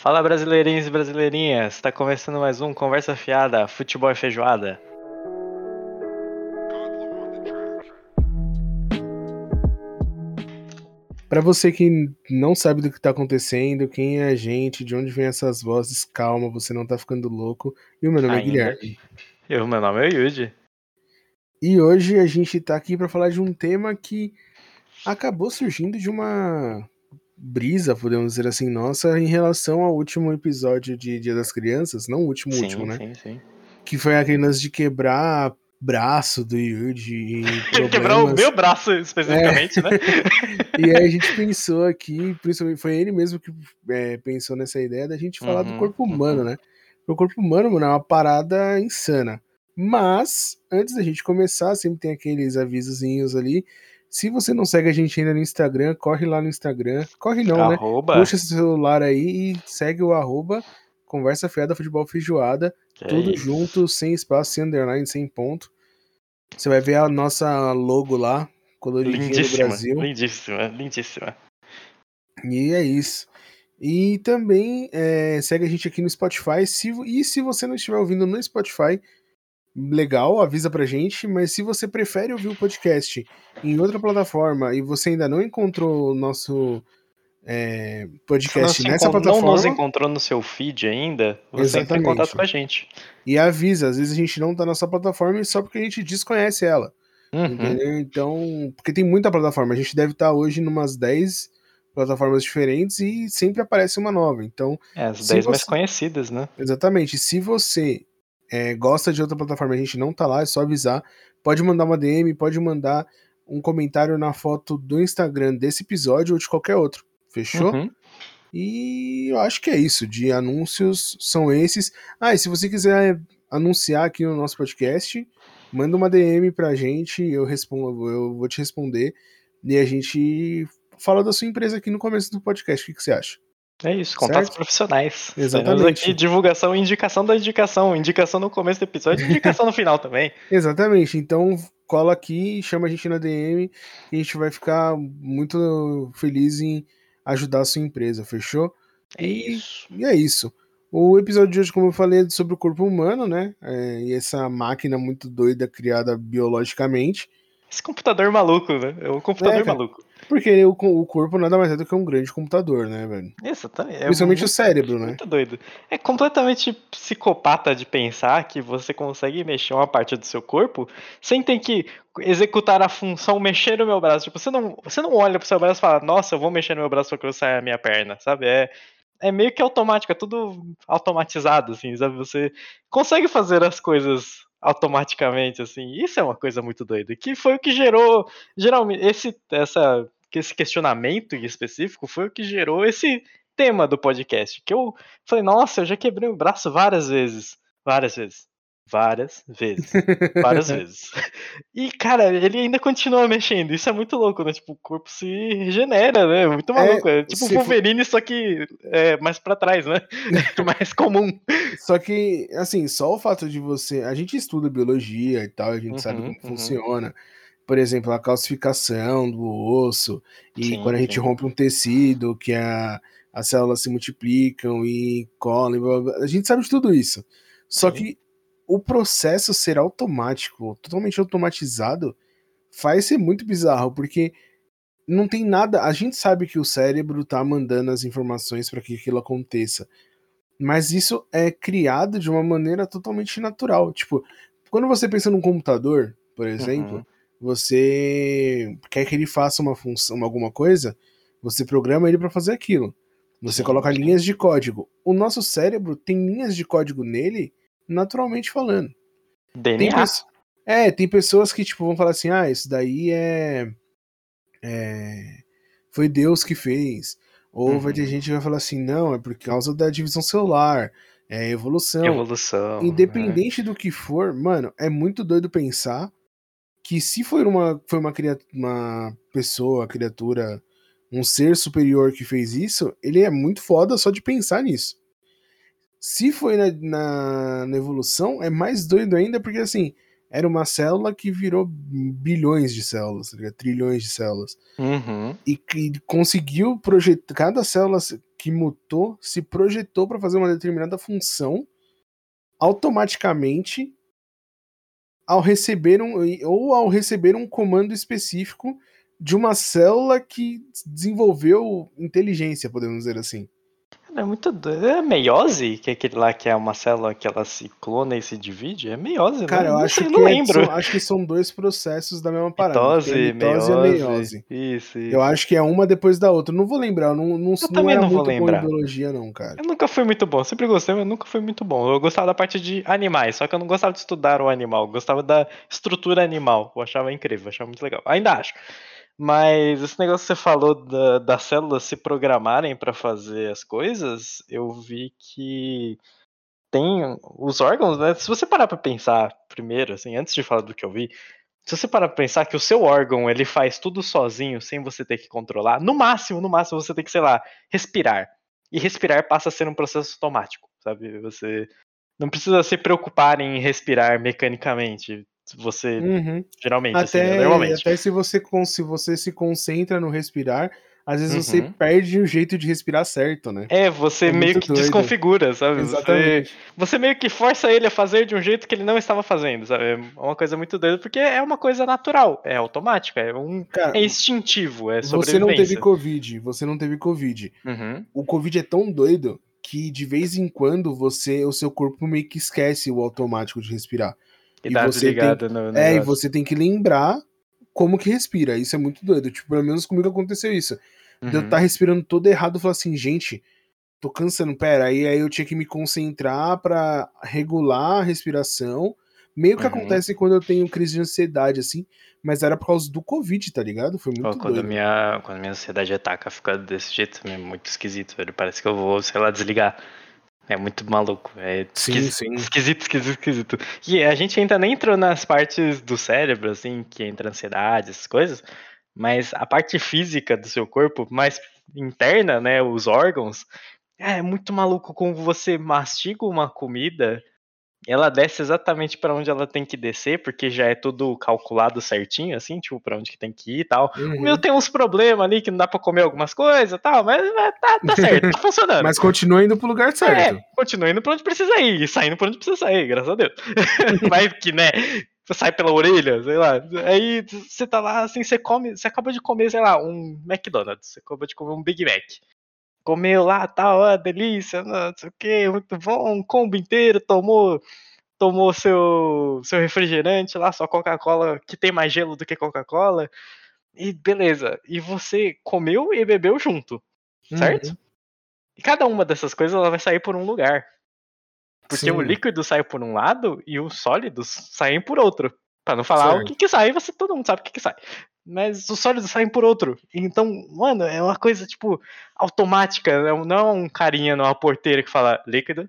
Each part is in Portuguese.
Fala brasileirinhos e brasileirinhas, está começando mais um Conversa Fiada, Futebol e Feijoada. Para você que não sabe do que tá acontecendo, quem é a gente, de onde vem essas vozes, calma, você não tá ficando louco. E o meu nome é Ainda. Guilherme. Eu, meu nome é Yuji. E hoje a gente tá aqui para falar de um tema que acabou surgindo de uma brisa, podemos dizer assim, nossa, em relação ao último episódio de Dia das Crianças, não o último sim, último, né? sim, sim. Que foi aquele lance de quebrar braço do Yuji e quebrou o meu braço especificamente, né? E aí a gente pensou aqui, principalmente foi ele mesmo que é, pensou nessa ideia da gente falar do Uhum, corpo humano, né? O corpo humano, mano, é uma parada insana. Mas, antes da gente começar, sempre tem aqueles avisozinhos ali. Se você não segue a gente ainda no Instagram, corre lá no Instagram. Corre não, né? Arroba. Puxa seu celular aí e segue o arroba Conversa Fiada Futebol Feijoada. que é Tudo isso. junto, sem espaço, sem underline, sem ponto. Você vai ver a nossa logo lá, coloridinha do Brasil. lindíssima, lindíssima. E é isso. E também é, segue a gente aqui no Spotify. Se, e se você não estiver ouvindo no Spotify, legal, avisa pra gente. Mas se você prefere ouvir o podcast em outra plataforma e você ainda não encontrou o nosso é, podcast se nessa encon- não plataforma, nos encontrou no seu feed ainda, você entra em contato com a gente. e avisa, às vezes a gente não tá nessa plataforma só porque a gente desconhece ela. Uhum. Entendeu? Então, porque tem muita plataforma. A gente deve estar hoje numas 10 plataformas diferentes e sempre aparece uma nova. Então, É, as Se 10 mais você- conhecidas, né? Exatamente. Se você é, gosta de outra plataforma a gente não tá lá, é só avisar. Pode mandar uma DM, pode mandar um comentário na foto do Instagram desse episódio ou de qualquer outro. Fechou? Uhum. E eu acho que é isso. De anúncios são esses. Ah, e se você quiser anunciar aqui no nosso podcast, manda uma DM pra gente, eu respondo, eu vou te responder e a gente fala da sua empresa aqui no começo do podcast. O que, que você acha? É isso, contatos Certo? profissionais. Exatamente. Temos aqui divulgação e indicação da indicação. Indicação no começo do episódio e indicação no final também. Exatamente. Então cola aqui, chama a gente na DM e a gente vai ficar muito feliz em ajudar a sua empresa, fechou? É E- isso. E é isso. O episódio de hoje, como eu falei, é sobre o corpo humano, né? É, e essa máquina muito doida criada biologicamente. Esse computador maluco, né? É um computador É, maluco. Porque o, o corpo nada mais é do que um grande computador, né, velho? Exatamente. É Principalmente o muito, cérebro, né? muito doido. É completamente psicopata de pensar que você consegue mexer uma parte do seu corpo sem ter que executar a função mexer o meu braço. Tipo, você não, você não olha pro seu braço e fala, nossa, eu vou mexer no meu braço pra cruzar a minha perna, sabe? É, é meio que automático, é tudo automatizado, assim, sabe? Você consegue fazer as coisas automaticamente, assim. Isso é uma coisa muito doida. Que foi o que gerou, geralmente, esse, essa, esse questionamento em específico foi o que gerou esse tema do podcast. Que eu falei, nossa, eu já quebrei o braço várias vezes. Várias vezes. Várias vezes. Várias vezes. E, cara, ele ainda continua mexendo. Isso é muito louco, né? Tipo, o corpo se regenera, né? Muito maluco. É, tipo o se for- Wolverine, só que é mais pra trás, né? mais comum. Só que, assim, só o fato de você. A gente estuda biologia e tal, a gente sabe Uhum, como uhum. funciona. Por exemplo, a calcificação do osso, e Sim, quando a gente sim. rompe um tecido, que a, as células se multiplicam e colhem, a gente sabe de tudo isso. Só Sim. que o processo ser automático, totalmente automatizado, faz ser muito bizarro, porque não tem nada. A gente sabe que o cérebro tá mandando as informações para que aquilo aconteça. Mas isso é criado de uma maneira totalmente natural. Tipo, quando você pensa num computador, por exemplo, Uhum. Você quer que ele faça uma função, alguma coisa, você programa ele para fazer aquilo. Você coloca linhas de código. O nosso cérebro tem linhas de código nele, naturalmente falando. Tem DNA. pes- É, tem pessoas que tipo vão falar assim: "Ah, isso daí é, é- foi Deus que fez". Ou vai ter Uhum. gente que vai falar assim: "Não, é por causa da divisão celular, é evolução". Evolução. Independente do que for, mano, é muito doido pensar que se for uma, foi uma, uma pessoa, criatura, um ser superior que fez isso, ele é muito foda só de pensar nisso. Se foi na, na, na evolução, é mais doido ainda, porque assim, era uma célula que virou bilhões de células, tá trilhões de células Uhum. e que conseguiu projetar cada célula que mutou se projetou para fazer uma determinada função automaticamente ao receber um ou ao receber um comando específico de uma célula que desenvolveu inteligência, podemos dizer assim. É muito doido. É meiose, que é aquele lá que é uma célula que ela se clona e se divide? É meiose, Cara, né? eu não acho sei, que não é- lembro. são- acho que são dois processos da mesma parada. Mitose, a mitose e a meiose. meiose. Isso, isso. Eu acho que é uma depois da outra. Não vou lembrar, eu não, não, não também não vou lembrar. em biologia, não, cara. Eu nunca fui muito bom, sempre gostei, mas nunca fui muito bom. Eu gostava da parte de animais, só que eu não gostava de estudar o animal, eu gostava da estrutura animal. Eu achava incrível, eu achava muito legal. Ainda acho. Mas esse negócio que você falou da, das células se programarem para fazer as coisas, eu vi que tem os órgãos, né? Se você parar para pensar primeiro, assim, antes de falar do que eu vi, se você parar pra pensar que o seu órgão ele faz tudo sozinho, sem você ter que controlar, no máximo, no máximo você tem que, sei lá, respirar. E respirar passa a ser um processo automático, sabe? Você não precisa se preocupar em respirar mecanicamente. Você Uhum. geralmente, assim, né? Até, normalmente. até se, você, se você se concentra no respirar, às vezes você Uhum. perde o jeito de respirar certo, né? É, você É meio que doido. desconfigura, sabe? Você, Exatamente. você meio que força ele a fazer de um jeito que ele não estava fazendo, sabe? É uma coisa muito doida, porque é uma coisa natural, é automática, é, um, Cara, é instintivo, é você não sobrevivência. teve Covid, você não teve Covid. Uhum. O Covid é tão doido que de vez em quando você, o seu corpo meio que esquece o automático de respirar. E E dá você tem- no, no É, e negócio. você tem que lembrar como que respira. Isso é muito doido. Tipo, pelo menos comigo aconteceu isso. De eu Uhum. estar respirando todo errado, falar assim, gente, tô cansando, pera. Aí, aí eu tinha que me concentrar pra regular a respiração. Meio que Uhum. acontece quando eu tenho crise de ansiedade, assim, mas era por causa do Covid, tá ligado? Foi Pô, muito quando, a doido. minha, quando minha ansiedade ataca, fica desse jeito é muito esquisito, velho. Parece que eu vou, sei lá, desligar. É muito maluco. É Sim, esquisito, sim. esquisito, esquisito, esquisito. E a gente ainda nem entrou nas partes do cérebro, assim, que entra ansiedade, essas coisas. Mas a parte física do seu corpo, mais interna, né? Os órgãos, é muito maluco como você mastiga uma comida. Ela desce exatamente para onde ela tem que descer, porque já é tudo calculado certinho, assim, tipo, para onde que tem que ir e tal. O Uhum. meu tem uns problemas ali que não dá pra comer algumas coisas e tal, mas é, tá, tá certo, tá funcionando. Mas continua indo pro lugar certo. É, continua indo pra onde precisa ir, e saindo pra onde precisa sair, graças a Deus. Vai que, né, você sai pela orelha, sei lá. Aí você tá lá, assim, você come, você acaba de comer, sei lá, um McDonald's, você acabou de comer um Big Mac. Comeu lá, tal, ó, delícia, não sei o que, muito bom, um combo inteiro, tomou tomou seu, seu refrigerante lá, sua Coca-Cola, que tem mais gelo do que Coca-Cola, e beleza. E você comeu e bebeu junto, certo? Uhum. E cada uma dessas coisas ela vai sair por um lugar. Porque o Sim. líquido sai por um lado e os sólidos saem por outro. Pra não falar o que, que sai, você todo mundo sabe o que, que sai. Mas os sólidos saem por outro. Então, mano, é uma coisa, tipo, automática. Não não é um carinha numa porteira que fala líquido,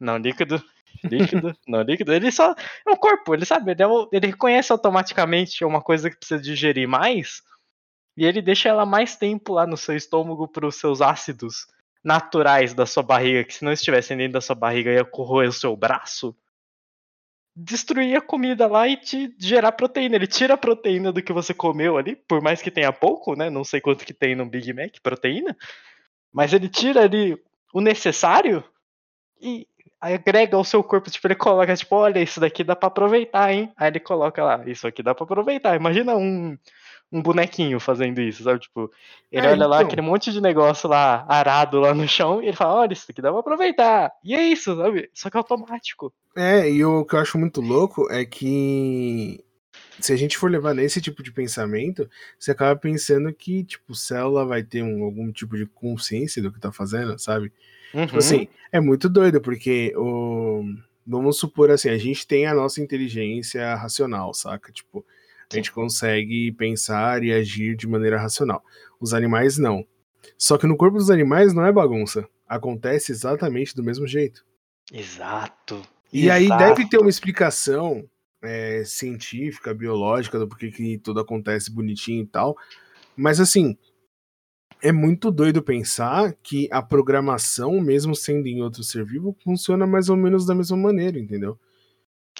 não líquido, líquido, não líquido. Ele só. É o corpo, ele sabe, ele, é o- ele reconhece automaticamente uma coisa que precisa digerir mais. E ele deixa ela mais tempo lá no seu estômago para os seus ácidos naturais da sua barriga, que se não estivessem dentro da sua barriga ia corroer o seu braço. Destruir a comida lá e te gerar proteína. Ele tira a proteína do que você comeu ali, por mais que tenha pouco, né? Não sei quanto que tem no Big Mac, proteína. Mas ele tira ali o necessário e agrega ao seu corpo, tipo, ele coloca, tipo, olha, isso daqui dá pra aproveitar, hein? Aí ele coloca lá, isso aqui dá pra aproveitar. Imagina um, um bonequinho fazendo isso, sabe? Tipo, ele É, olha lá então. aquele monte de negócio lá, arado lá no chão, e ele fala, olha, isso daqui dá pra aproveitar. E é isso, sabe? Só que é automático. É, e o que eu acho muito louco é que se a gente for levar nesse tipo de pensamento, você acaba pensando que, tipo, célula vai ter um- algum tipo de consciência do que tá fazendo, sabe? Tipo Uhum. assim, é muito doido, porque o. Vamos supor assim, a gente tem a nossa inteligência racional, saca? Tipo, a gente consegue pensar e agir de maneira racional. Os animais não. Só que no corpo dos animais não é bagunça. Acontece exatamente do mesmo jeito. Exato. E aí Exato. deve ter uma explicação é, científica, biológica, do porquê que tudo acontece bonitinho e tal. Mas assim, é muito doido pensar que a programação, mesmo sendo em outro ser vivo, funciona mais ou menos da mesma maneira, entendeu?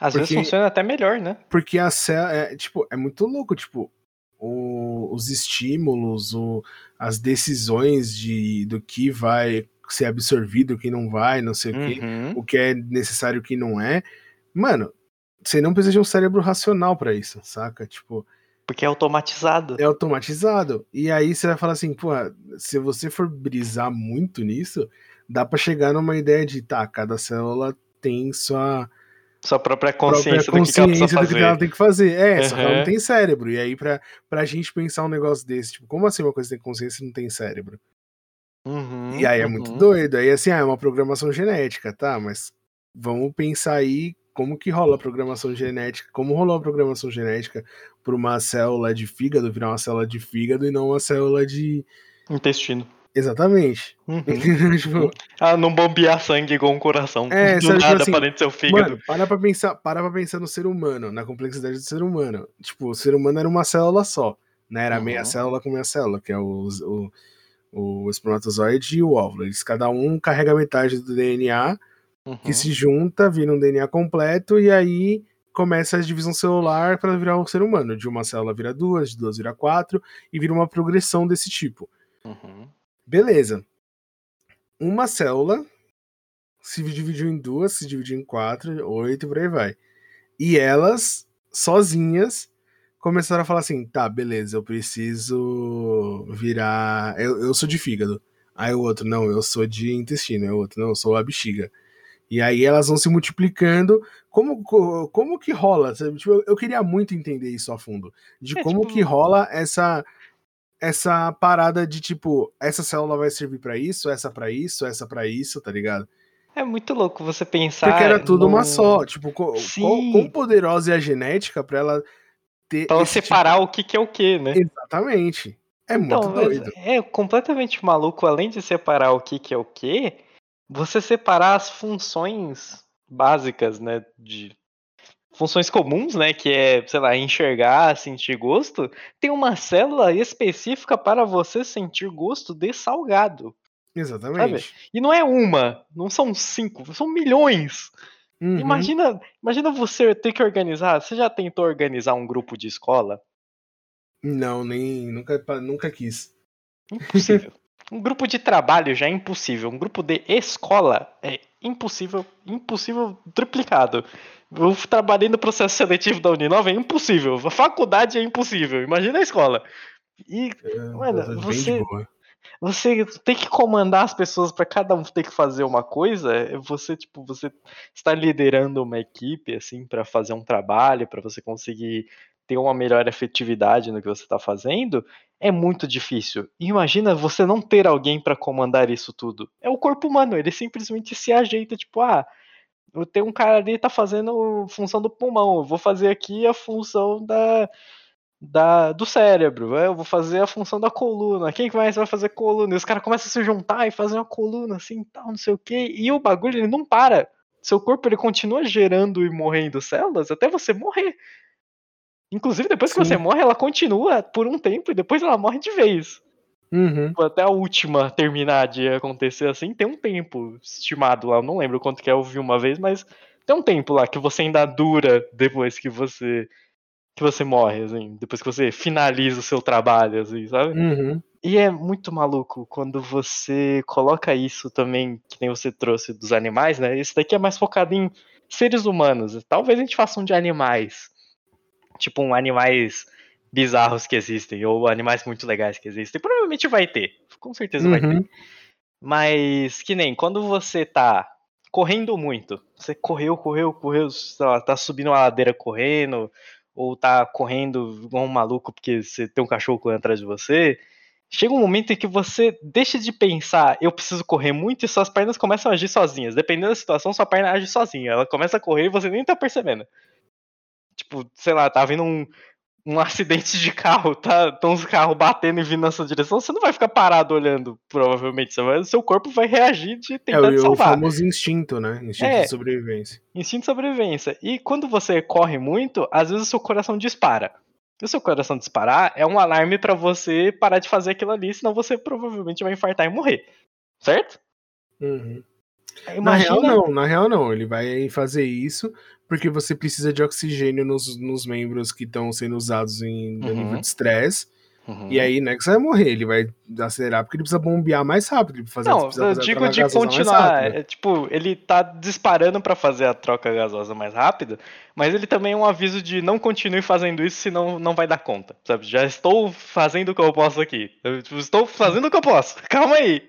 Às vezes Porque- funciona até melhor, né? Porque a célula, é, tipo, é muito louco, tipo, o, os estímulos, o, as decisões de, do que vai ser absorvido, o que não vai, não sei uhum. o que, o que é necessário, o que não é. Mano, você não precisa de um cérebro racional para isso, saca? Tipo. Porque é automatizado. É automatizado. E aí você vai falar assim, pô, se você for brisar muito nisso, dá para chegar numa ideia de, tá, cada célula tem sua sua própria consciência, própria consciência do, que ela, do que ela tem que fazer. É, uhum. só que ela não tem cérebro. E aí, pra, pra gente pensar um negócio desse, tipo, como assim uma coisa tem consciência e não tem cérebro? Uhum, e aí é muito uhum. doido. Aí assim, ah, é uma programação genética, tá? Mas vamos pensar aí como que rola a programação genética, como rolou a programação genética para uma célula de fígado virar uma célula de fígado e não uma célula de intestino. Exatamente. Uhum. tipo, ah, não bombear sangue igual um coração. É, do sabe, nada assim, para dentro do seu fígado. Mano, para pra pensar, para pra pensar no ser humano, na complexidade do ser humano. Tipo, o ser humano era uma célula só, né? Era uhum. meia célula com meia célula, que é o, o, o espermatozoide e o óvulo. Eles cada um carrega metade do DNA, uhum. que se junta, vira um DNA completo, e aí começa a divisão celular para virar um ser humano. De uma célula vira duas, de duas vira quatro, e vira uma progressão desse tipo. Uhum. Beleza. Uma célula se dividiu em duas, se dividiu em quatro, oito e por aí vai. E elas, sozinhas, começaram a falar assim: tá, beleza, eu preciso virar. Eu, eu sou de fígado. Aí o outro, não, eu sou de intestino. Aí o outro, não, eu sou a bexiga. E aí elas vão se multiplicando. Como, como que rola? Tipo, eu queria muito entender isso a fundo. De é, como tipo... que rola essa essa parada de tipo, essa célula vai servir para isso, essa para isso, essa para isso, tá ligado? É muito louco você pensar. Porque era tudo no... uma só. Tipo, quão, poderosa é a genética para ela ter. Pra ela separar tipo... o que, que é o que, né? Exatamente. É então, muito doido. É completamente maluco, além de separar o que, que é o que, você separar as funções básicas, né? De funções comuns, né, que é, sei lá, enxergar, sentir gosto, tem uma célula específica para você sentir gosto de salgado. Exatamente. Sabe? E não é uma, não são cinco, são milhões. Uhum. Imagina, imagina você ter que organizar. Você já tentou organizar um grupo de escola? Não, nem nunca, nunca quis. Impossível. Um grupo de trabalho já é impossível. Um grupo de escola é impossível, impossível triplicado. Eu trabalhei no processo seletivo da Uninova, é impossível. A faculdade é impossível. Imagina a escola. E, é, mano, você, você tem que comandar as pessoas para cada um ter que fazer uma coisa. Você, tipo, você está liderando uma equipe, assim, para fazer um trabalho, para você conseguir ter uma melhor efetividade no que você está fazendo, é muito difícil. imagina você não ter alguém para comandar isso tudo. É o corpo humano, ele simplesmente se ajeita, tipo, ah, eu tenho um cara ali tá fazendo função do pulmão, eu vou fazer aqui a função da, da do cérebro, eu vou fazer a função da coluna. Quem mais vai fazer coluna? E os caras começam a se juntar e fazer uma coluna assim, tal, não sei o quê. E o bagulho ele não para. Seu corpo ele continua gerando e morrendo células até você morrer. Inclusive, depois Sim. que você morre, ela continua por um tempo e depois ela morre de vez. Uhum. Até a última terminar de acontecer assim, tem um tempo estimado lá. Eu não lembro quanto que é, eu vi uma vez, mas tem um tempo lá que você ainda dura depois que você que você morre, assim, depois que você finaliza o seu trabalho, assim, sabe? Uhum. E é muito maluco quando você coloca isso também, que nem você trouxe dos animais, né? Esse daqui é mais focado em seres humanos. Talvez a gente faça um de animais. Tipo, um animais bizarros que existem, ou animais muito legais que existem. Provavelmente vai ter. Com certeza uhum. vai ter. Mas que nem quando você tá correndo muito. Você correu, correu, correu, lá, tá subindo uma ladeira correndo, ou tá correndo igual um maluco porque você tem um cachorro correndo atrás de você. Chega um momento em que você deixa de pensar, eu preciso correr muito, e suas pernas começam a agir sozinhas. Dependendo da situação, sua perna age sozinha. Ela começa a correr e você nem tá percebendo. Tipo, sei lá, tá vindo um, um acidente de carro, tá? Estão os carros batendo e vindo na sua direção, você não vai ficar parado olhando, provavelmente. Você vai, seu corpo vai reagir de tentar é, te salvar. É o famoso instinto, né? Instinto é, de sobrevivência. Instinto de sobrevivência. E quando você corre muito, às vezes o seu coração dispara. E o seu coração disparar é um alarme para você parar de fazer aquilo ali, senão você provavelmente vai infartar e morrer. Certo? Uhum. Imagina... Na real, não, na real, não. Ele vai fazer isso porque você precisa de oxigênio nos, nos membros que estão sendo usados em uhum. nível de estresse. Uhum. E aí, né, que você vai morrer, ele vai acelerar porque ele precisa bombear mais rápido. Fazer, não, eu digo de continuar. É, tipo, ele tá disparando para fazer a troca gasosa mais rápida, mas ele também é um aviso de não continue fazendo isso, senão não vai dar conta. Sabe? Já estou fazendo o que eu posso aqui. Eu estou fazendo o que eu posso. Calma aí.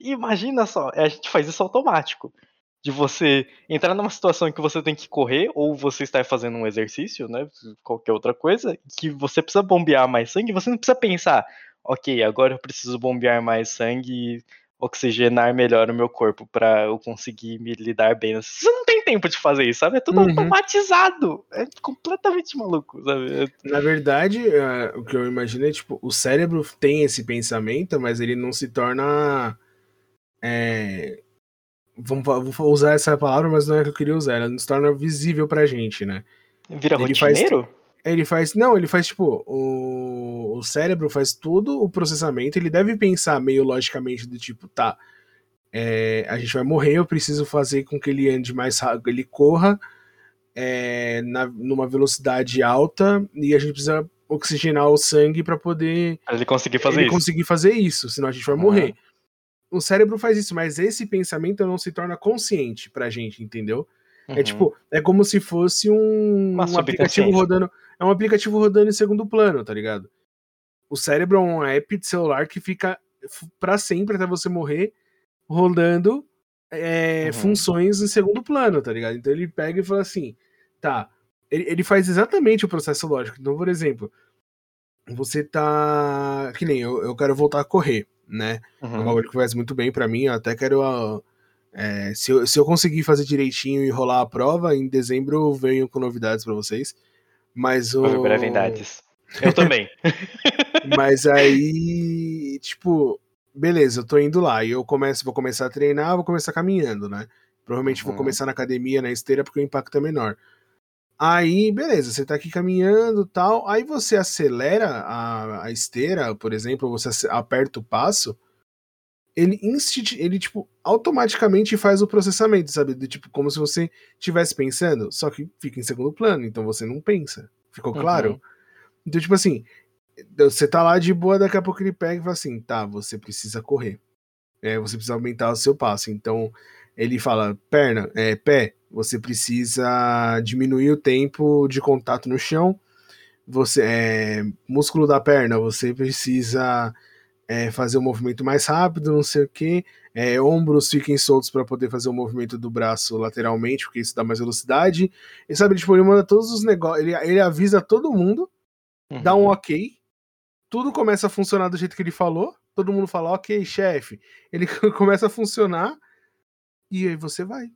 Imagina só, a gente faz isso automático de você entrar numa situação em que você tem que correr ou você está fazendo um exercício, né, qualquer outra coisa, que você precisa bombear mais sangue, você não precisa pensar, ok, agora eu preciso bombear mais sangue e oxigenar melhor o meu corpo para eu conseguir me lidar bem. Você não tem tempo de fazer isso, sabe? É tudo uhum. automatizado. É completamente maluco, sabe? Na verdade, uh, o que eu imagino é, tipo, o cérebro tem esse pensamento, mas ele não se torna... É, vamos, vou usar essa palavra, mas não é que eu queria usar. Ela nos torna visível pra gente, né? Vira ele rotineiro? Faz, ele faz. Não, ele faz tipo. O, o cérebro faz tudo o processamento. Ele deve pensar meio logicamente do tipo, tá. É, a gente vai morrer, eu preciso fazer com que ele ande mais rápido, ele corra é, na, numa velocidade alta e a gente precisa oxigenar o sangue para poder ele conseguir fazer ele isso. conseguir fazer isso, senão a gente vai uhum. morrer o cérebro faz isso, mas esse pensamento não se torna consciente pra gente, entendeu? É uhum. É tipo, é como se fosse um, um aplicativo rodando. É um aplicativo rodando em segundo plano, tá ligado? O cérebro é um app de celular que fica para sempre até você morrer rodando é, uhum. funções em segundo plano, tá ligado? Então ele pega e fala assim, tá. Ele, ele faz exatamente o processo lógico. Então, por exemplo, você tá. Que nem eu, eu quero voltar a correr né? Uhum. É um bagulho que faz muito bem para mim. Eu até quero. Uh, é, se, eu, se eu conseguir fazer direitinho e rolar a prova, em dezembro eu venho com novidades para vocês. Mas o. Brevidades. Eu também. Mas aí, tipo, beleza, eu tô indo lá e eu começo, vou começar a treinar, vou começar caminhando, né? Provavelmente uhum. vou começar na academia, na esteira, porque o impacto é menor. Aí, beleza, você tá aqui caminhando tal. Aí você acelera a, a esteira, por exemplo, você aperta o passo. Ele, instit, ele, tipo, automaticamente faz o processamento, sabe? De, tipo, como se você estivesse pensando, só que fica em segundo plano, então você não pensa. Ficou claro? Uhum. Então, tipo assim, você tá lá de boa, daqui a pouco ele pega e fala assim: tá, você precisa correr. É, você precisa aumentar o seu passo. Então, ele fala: perna, é, pé, você precisa diminuir o tempo de contato no chão. Você é, músculo da perna, você precisa é, fazer o um movimento mais rápido, não sei o que. É, ombros fiquem soltos para poder fazer o movimento do braço lateralmente, porque isso dá mais velocidade. E sabe, tipo, ele manda todos os negócios, ele, ele avisa todo mundo, uhum. dá um ok, tudo começa a funcionar do jeito que ele falou. Todo mundo fala, ok, chefe. Ele começa a funcionar e aí você vai.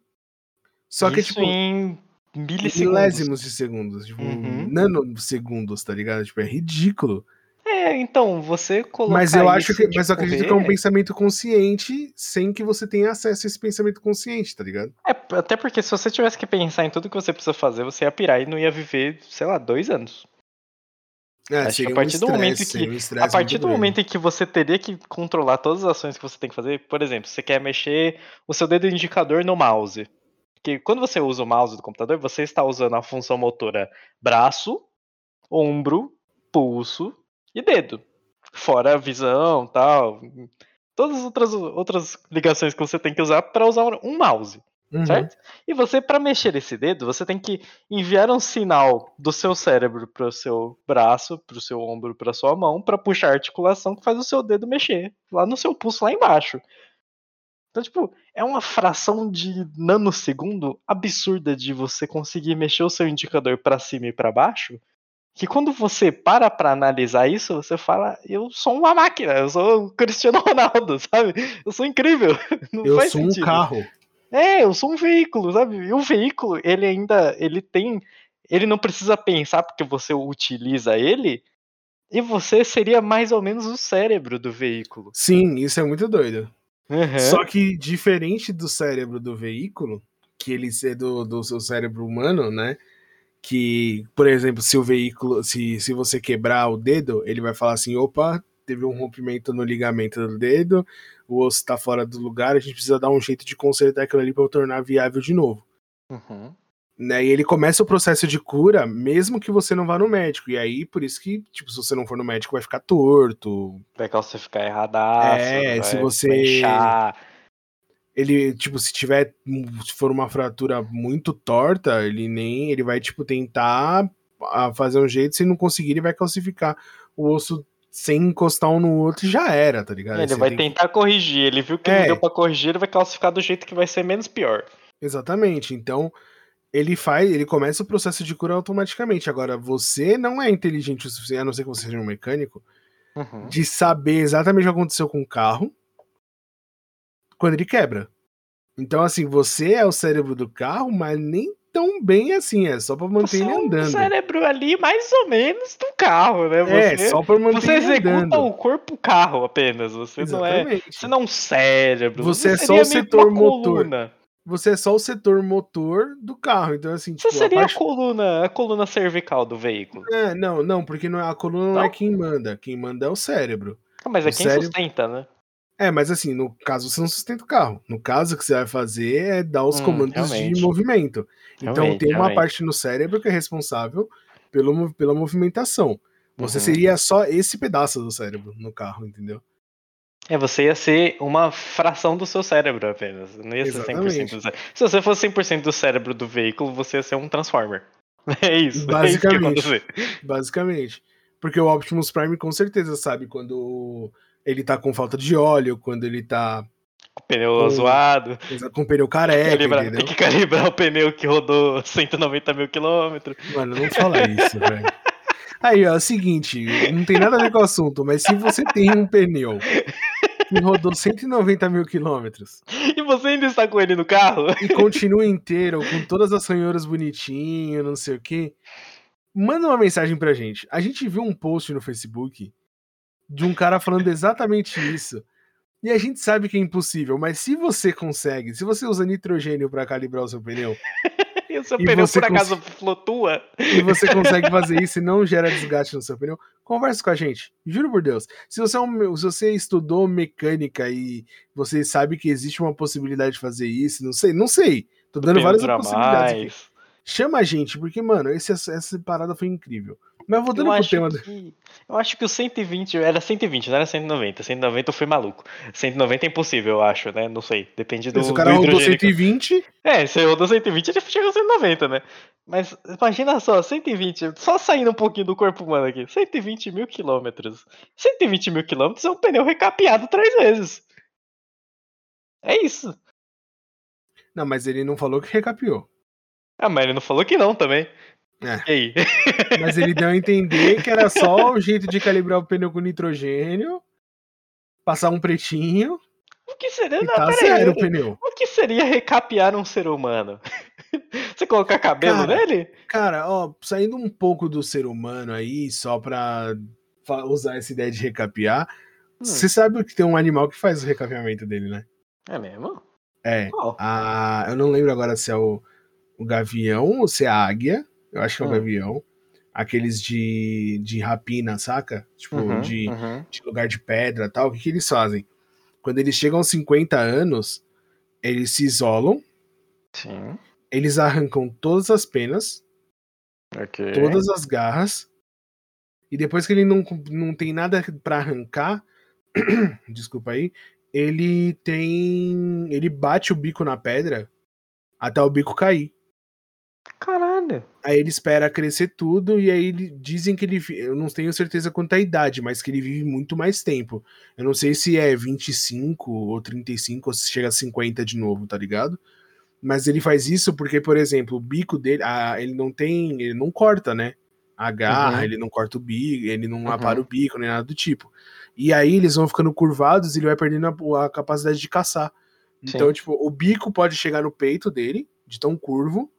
Só Isso que, tipo. Em milésimos de segundos, tipo, uhum. nanosegundos, tá ligado? Tipo, é ridículo. É, então, você colocar Mas eu acho que. Mas eu acredito que é um pensamento consciente sem que você tenha acesso a esse pensamento consciente, tá ligado? É, até porque se você tivesse que pensar em tudo que você precisa fazer, você ia pirar e não ia viver, sei lá, dois anos. É, Acho que a partir um do momento que um a partir do momento em que você teria que controlar todas as ações que você tem que fazer, por exemplo, você quer mexer o seu dedo indicador no mouse. Porque quando você usa o mouse do computador, você está usando a função motora braço, ombro, pulso e dedo. Fora a visão tal. Todas as outras, outras ligações que você tem que usar para usar um mouse. Uhum. Certo? E você, para mexer esse dedo, você tem que enviar um sinal do seu cérebro para o seu braço, para o seu ombro, para sua mão, para puxar a articulação que faz o seu dedo mexer lá no seu pulso lá embaixo. Então, tipo, é uma fração de nanosegundo absurda de você conseguir mexer o seu indicador para cima e para baixo, que quando você para para analisar isso, você fala, eu sou uma máquina, eu sou o Cristiano Ronaldo, sabe? Eu sou incrível. Não eu sou sentido. um carro. É, eu sou um veículo, sabe? E o veículo, ele ainda, ele tem, ele não precisa pensar porque você utiliza ele, e você seria mais ou menos o cérebro do veículo. Sim, isso é muito doido. Uhum. Só que diferente do cérebro do veículo, que ele é do, do seu cérebro humano, né? Que, por exemplo, se o veículo, se, se você quebrar o dedo, ele vai falar assim: opa, teve um rompimento no ligamento do dedo, o osso tá fora do lugar, a gente precisa dar um jeito de consertar aquilo ali para tornar viável de novo. Uhum. Né? E ele começa o processo de cura, mesmo que você não vá no médico. E aí, por isso que, tipo, se você não for no médico, vai ficar torto. Vai calcificar erradaço. É, se você-. Ele, tipo, se tiver. Se for uma fratura muito torta, ele nem. Ele vai, tipo, tentar ah, fazer um jeito, se não conseguir, ele vai calcificar o osso sem encostar um no outro e já era, tá ligado? Ele Você vai tem tentar corrigir. Ele viu que É. não deu pra corrigir, ele vai calcificar do jeito que vai ser menos pior. Exatamente. Então, ele faz, ele começa o processo de cura automaticamente. Agora, você não é inteligente o suficiente, a não ser que você seja um mecânico, Uhum. de saber exatamente o que aconteceu com o carro quando ele quebra. Então, assim, você é o cérebro do carro, mas nem tão bem assim, é só pra manter Você ele é andando. cérebro ali, mais ou menos, do carro, né? É, Você, só pra manter você ele executa andando. o corpo carro apenas. Você não é. Exatamente. Você não é um cérebro. Você é seria só o setor motor. coluna. Você é só o setor motor do carro. Então, assim, Você tipo, seria a a parte... coluna, a coluna cervical do veículo. É, não, não, porque não é, a coluna não, Não? é quem manda. Quem manda é o cérebro. Ah, mas é O quem cérebro- sustenta, né? É, mas assim, no caso você não sustenta o carro. No caso, o que você vai fazer é dar os Hum, comandos realmente. de movimento. Então Realmente, tem uma realmente. parte no cérebro que é responsável pelo, pela movimentação. Você Uhum. seria só esse pedaço do cérebro no carro, entendeu? É, você ia ser uma fração do seu cérebro apenas. Não ia ser 100% Exatamente. do cérebro. Se você fosse 100% do cérebro do veículo, você ia ser um Transformer. É isso. É isso Basicamente. Basicamente. Porque o Optimus Prime com certeza sabe quando ele tá com falta de óleo, quando ele tá O pneu Com- zoado. com pneu Tem que, careca, calibrar, tem que calibrar o pneu que rodou 190 mil quilômetros. Mano, não fala isso, velho. Aí, ó, é o seguinte, não tem nada a ver com o assunto, mas se você tem um pneu que rodou 190 mil quilômetros E você ainda está com ele no carro? e continua inteiro, com todas as ranhuras bonitinho, não sei o quê, manda uma mensagem pra gente. A gente viu um post no Facebook de um cara falando exatamente isso. E a gente sabe que é impossível, mas se você consegue, se você usa nitrogênio pra calibrar o seu pneu, E o seu E pneu por cons- acaso flutua? e você consegue fazer isso e não gera desgaste no seu pneu, conversa com a gente. Juro por Deus. Se você, é um- se você estudou mecânica e você sabe que existe uma possibilidade de fazer isso, não sei, não sei. Tô dando várias possibilidades. Chama a gente, porque, mano, esse, essa parada foi incrível. Mas voltando Eu pro acho, tema. do- que, eu acho que o 120 era 120, não era 190. 190 eu fui maluco. 190 é impossível, eu acho, né? Não sei. Depende do. Se o cara do rodou hidrogênio que- 120, É, se rodou 120, ele chegou a 190, né? Mas imagina só, 120, só saindo um pouquinho do corpo humano aqui. 120 mil quilômetros. 120 mil quilômetros é um pneu recapeado três vezes. É isso. Não, mas ele não falou que recapiou. Ah, mas ele não falou que não também. É. E aí? Mas ele deu a entender que era só o jeito de calibrar o pneu com nitrogênio, passar um pretinho O que seria. Não, tá aí. o pneu. O que seria recapear um ser humano? Você colocar cabelo Cara, nele? Cara, ó, saindo um pouco do ser humano aí, só pra usar essa ideia de recapear, Hum. você sabe que tem um animal que faz o recapeamento dele, né? É mesmo? É. Qual? A, eu não lembro agora se é o, o gavião ou se é a águia. Eu acho que é o Hum. gavião. Aqueles de, de rapina, saca? Tipo, Uhum, de, uhum. de lugar de pedra e tal. O que, que eles fazem? Quando eles chegam aos 50 anos, eles se isolam, Sim. eles arrancam todas as penas, Ok. todas as garras, e depois que ele não, não tem nada pra arrancar, desculpa aí, ele tem. Ele bate o bico na pedra até o bico cair. Caralho. Aí ele espera crescer tudo e aí ele, dizem que ele. Eu não tenho certeza quanto é a idade, mas que ele vive muito mais tempo. Eu não sei se é 25 ou 35 ou se chega a 50 de novo, tá ligado? Mas ele faz isso porque, por exemplo, o bico dele, ah, ele não tem. Ele não corta, né? A garra, Uhum. ele não corta o bico, ele não Uhum. apara o bico, nem nada do tipo. E aí eles vão ficando curvados e ele vai perdendo a, a capacidade de caçar. Então, Sim. tipo, o bico pode chegar no peito dele, de tão curvo,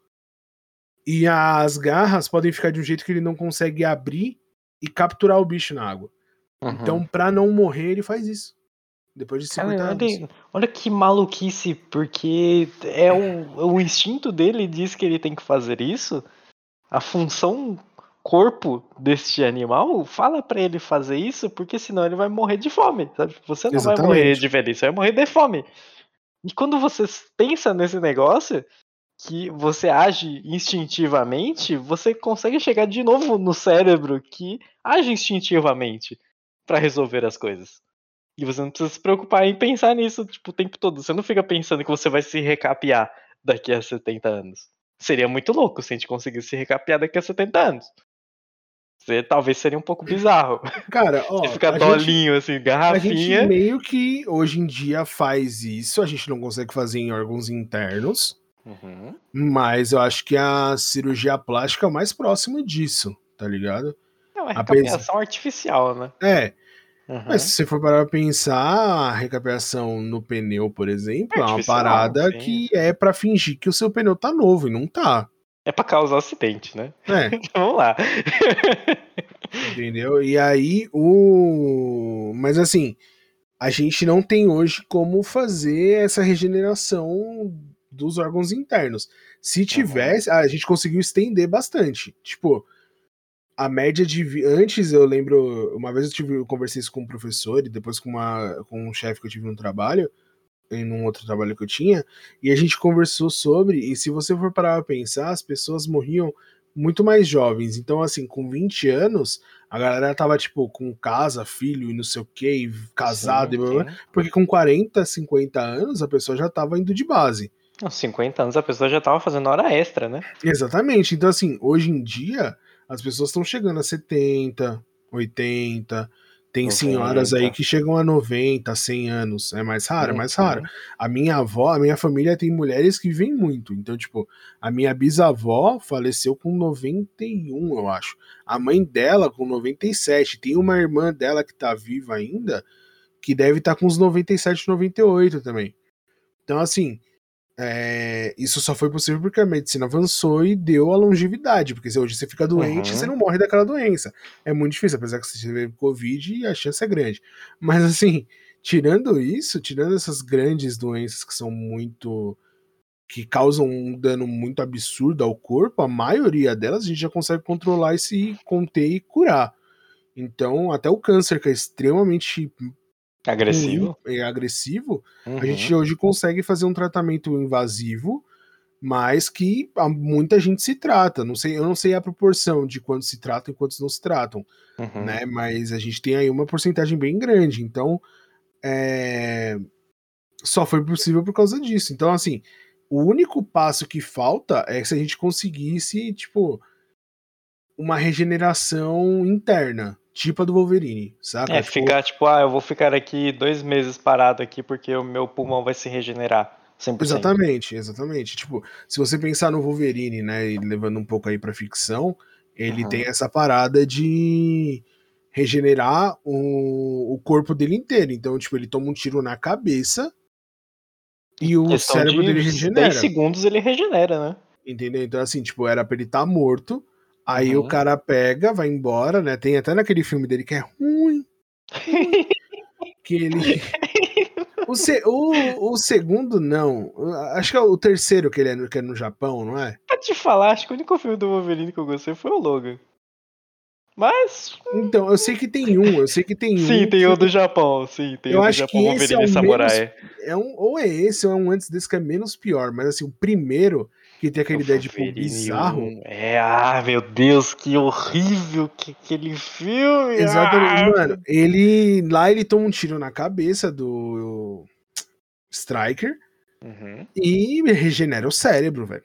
e as garras podem ficar de um jeito que ele não consegue abrir e capturar o bicho na água. Uhum. Então, pra não morrer, ele faz isso. Depois de 50 Cara, anos. olha, olha que maluquice, porque é o, o instinto dele diz que ele tem que fazer isso. A função corpo deste animal, fala para ele fazer isso, porque senão ele vai morrer de fome, sabe? Você não Exatamente. vai morrer de velhice, vai morrer de fome. E quando você pensa nesse negócio, que você age instintivamente, você consegue chegar de novo no cérebro que age instintivamente para resolver as coisas. E você não precisa se preocupar em pensar nisso tipo, o tempo todo. Você não fica pensando que você vai se recapear daqui a 70 anos. Seria muito louco se a gente conseguisse se recapear daqui a 70 anos. Você, talvez seria um pouco bizarro. Cara, ó, Você fica dolinho, gente, assim, garrafinha. A gente meio que hoje em dia faz isso, a gente não consegue fazer em órgãos internos. Uhum. Mas eu acho que a cirurgia plástica é o mais próximo disso, tá ligado? Não, é recapeação artificial, né? É. Uhum. Mas se você for parar pra pensar, a recapeação no pneu, por exemplo, é, é uma parada sim. que é para fingir que o seu pneu tá novo e não tá. É pra causar acidente, né? É. Vamos lá. Entendeu? E aí o. Mas assim, a gente não tem hoje como fazer essa regeneração dos órgãos internos. Se tivesse, uhum. a gente conseguiu estender bastante. Tipo, a média de. Antes eu lembro. Uma vez eu, tive, eu conversei isso com um professor e depois com, uma, com um chefe que eu tive no trabalho em um outro trabalho que eu tinha, e a gente conversou sobre, e se você for parar pra pensar, as pessoas morriam muito mais jovens. Então, assim, com 20 anos, a galera tava, tipo, com casa, filho e não sei o que, casado, sim, e blá, blá, blá, porque com 40, 50 anos, a pessoa já tava indo de base. Aos 50 anos, a pessoa já tava fazendo hora extra, né? Exatamente. Então, assim, hoje em dia, as pessoas estão chegando a 70, 80, tem 90. senhoras aí que chegam a 90, 100 anos. É mais raro, é mais raro. A minha avó, a minha família tem mulheres que vivem muito. Então, tipo, a minha bisavó faleceu com 91, eu acho. A mãe dela com 97. Tem uma irmã dela que tá viva ainda, que deve estar tá com uns 97, 98 também. Então, assim, é, isso só foi possível porque a medicina avançou e deu a longevidade. Porque se hoje você fica doente, uhum. você não morre daquela doença. É muito difícil, apesar que você tiver Covid, a chance é grande. Mas assim, tirando isso, tirando essas grandes doenças que são muito. que causam um dano muito absurdo ao corpo, a maioria delas a gente já consegue controlar e se conter e curar. Então, até o câncer, que é extremamente agressivo, é agressivo uhum. a gente hoje consegue fazer um tratamento invasivo, mas que muita gente se trata. Não sei, eu não sei a proporção de quantos se tratam e quantos não se tratam, uhum. né? Mas a gente tem aí uma porcentagem bem grande. Então, é... só foi possível por causa disso. Então, assim, o único passo que falta é se a gente conseguisse, tipo, uma regeneração interna tipo a do Wolverine, saca? É, tipo... ficar tipo, ah, eu vou ficar aqui dois meses parado aqui porque o meu pulmão vai se regenerar. 100%. Exatamente, exatamente. Tipo, se você pensar no Wolverine, né, e levando um pouco aí pra ficção, ele uhum. tem essa parada de regenerar o, o corpo dele inteiro. Então, tipo, ele toma um tiro na cabeça e o Questão cérebro de dele regenera. 10 segundos ele regenera, né? Entendeu? Então, assim, tipo, era pra ele estar tá morto. Aí uhum. o cara pega, vai embora, né? Tem até naquele filme dele que é ruim. que ele. O, se... o, o, segundo, não. Acho que é o terceiro que ele é no, que é no Japão, não é? Pra te falar, acho que o único filme do Wolverine que eu gostei foi o Logan. Mas. Então, eu sei que tem um, eu sei que tem um. Sim, tem o do Japão, sim, tem eu o do acho Japão, que esse Wolverine é Samurai. Menos, é um, ou é esse, ou é um antes desse que é menos pior, mas assim, o primeiro que tem aquela ideia de tipo, bizarro. É, ah, meu Deus, que horrível que aquele filme. Exatamente, ah! mano. Ele lá ele toma um tiro na cabeça do Striker uhum. e regenera o cérebro, velho.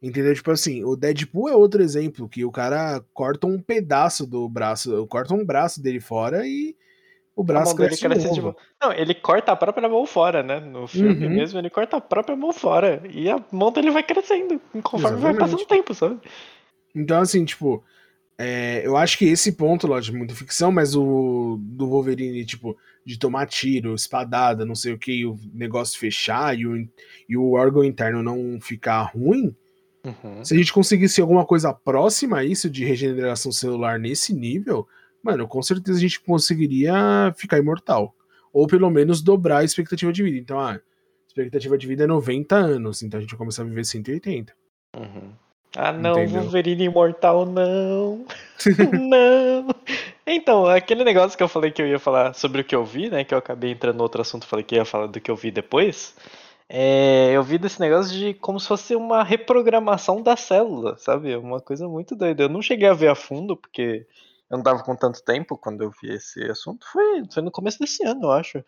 Entendeu? Tipo assim, o Deadpool é outro exemplo que o cara corta um pedaço do braço, corta um braço dele fora e o braço cresce, cresce de Não, ele corta a própria mão fora, né? No filme uhum. mesmo, ele corta a própria mão fora. E a mão dele vai crescendo conforme Exatamente. vai passando o tempo, sabe? Então, assim, tipo, é, eu acho que esse ponto, lógico, muito ficção, mas o do Wolverine, tipo, de tomar tiro, espadada, não sei o que, o negócio fechar e o, e o órgão interno não ficar ruim. Uhum. Se a gente conseguisse alguma coisa próxima a isso de regeneração celular nesse nível, mano, com certeza a gente conseguiria ficar imortal. Ou pelo menos dobrar a expectativa de vida. Então, a expectativa de vida é 90 anos, então a gente vai começar a viver 180. Uhum. Ah, não, Entendeu? Wolverine imortal, não. não. Então, aquele negócio que eu falei que eu ia falar sobre o que eu vi, né? Que eu acabei entrando no outro assunto, falei que ia falar do que eu vi depois. É, eu vi desse negócio de como se fosse uma reprogramação da célula, sabe? Uma coisa muito doida. Eu não cheguei a ver a fundo, porque eu não tava com tanto tempo quando eu vi esse assunto. Foi, foi no começo desse ano, eu acho.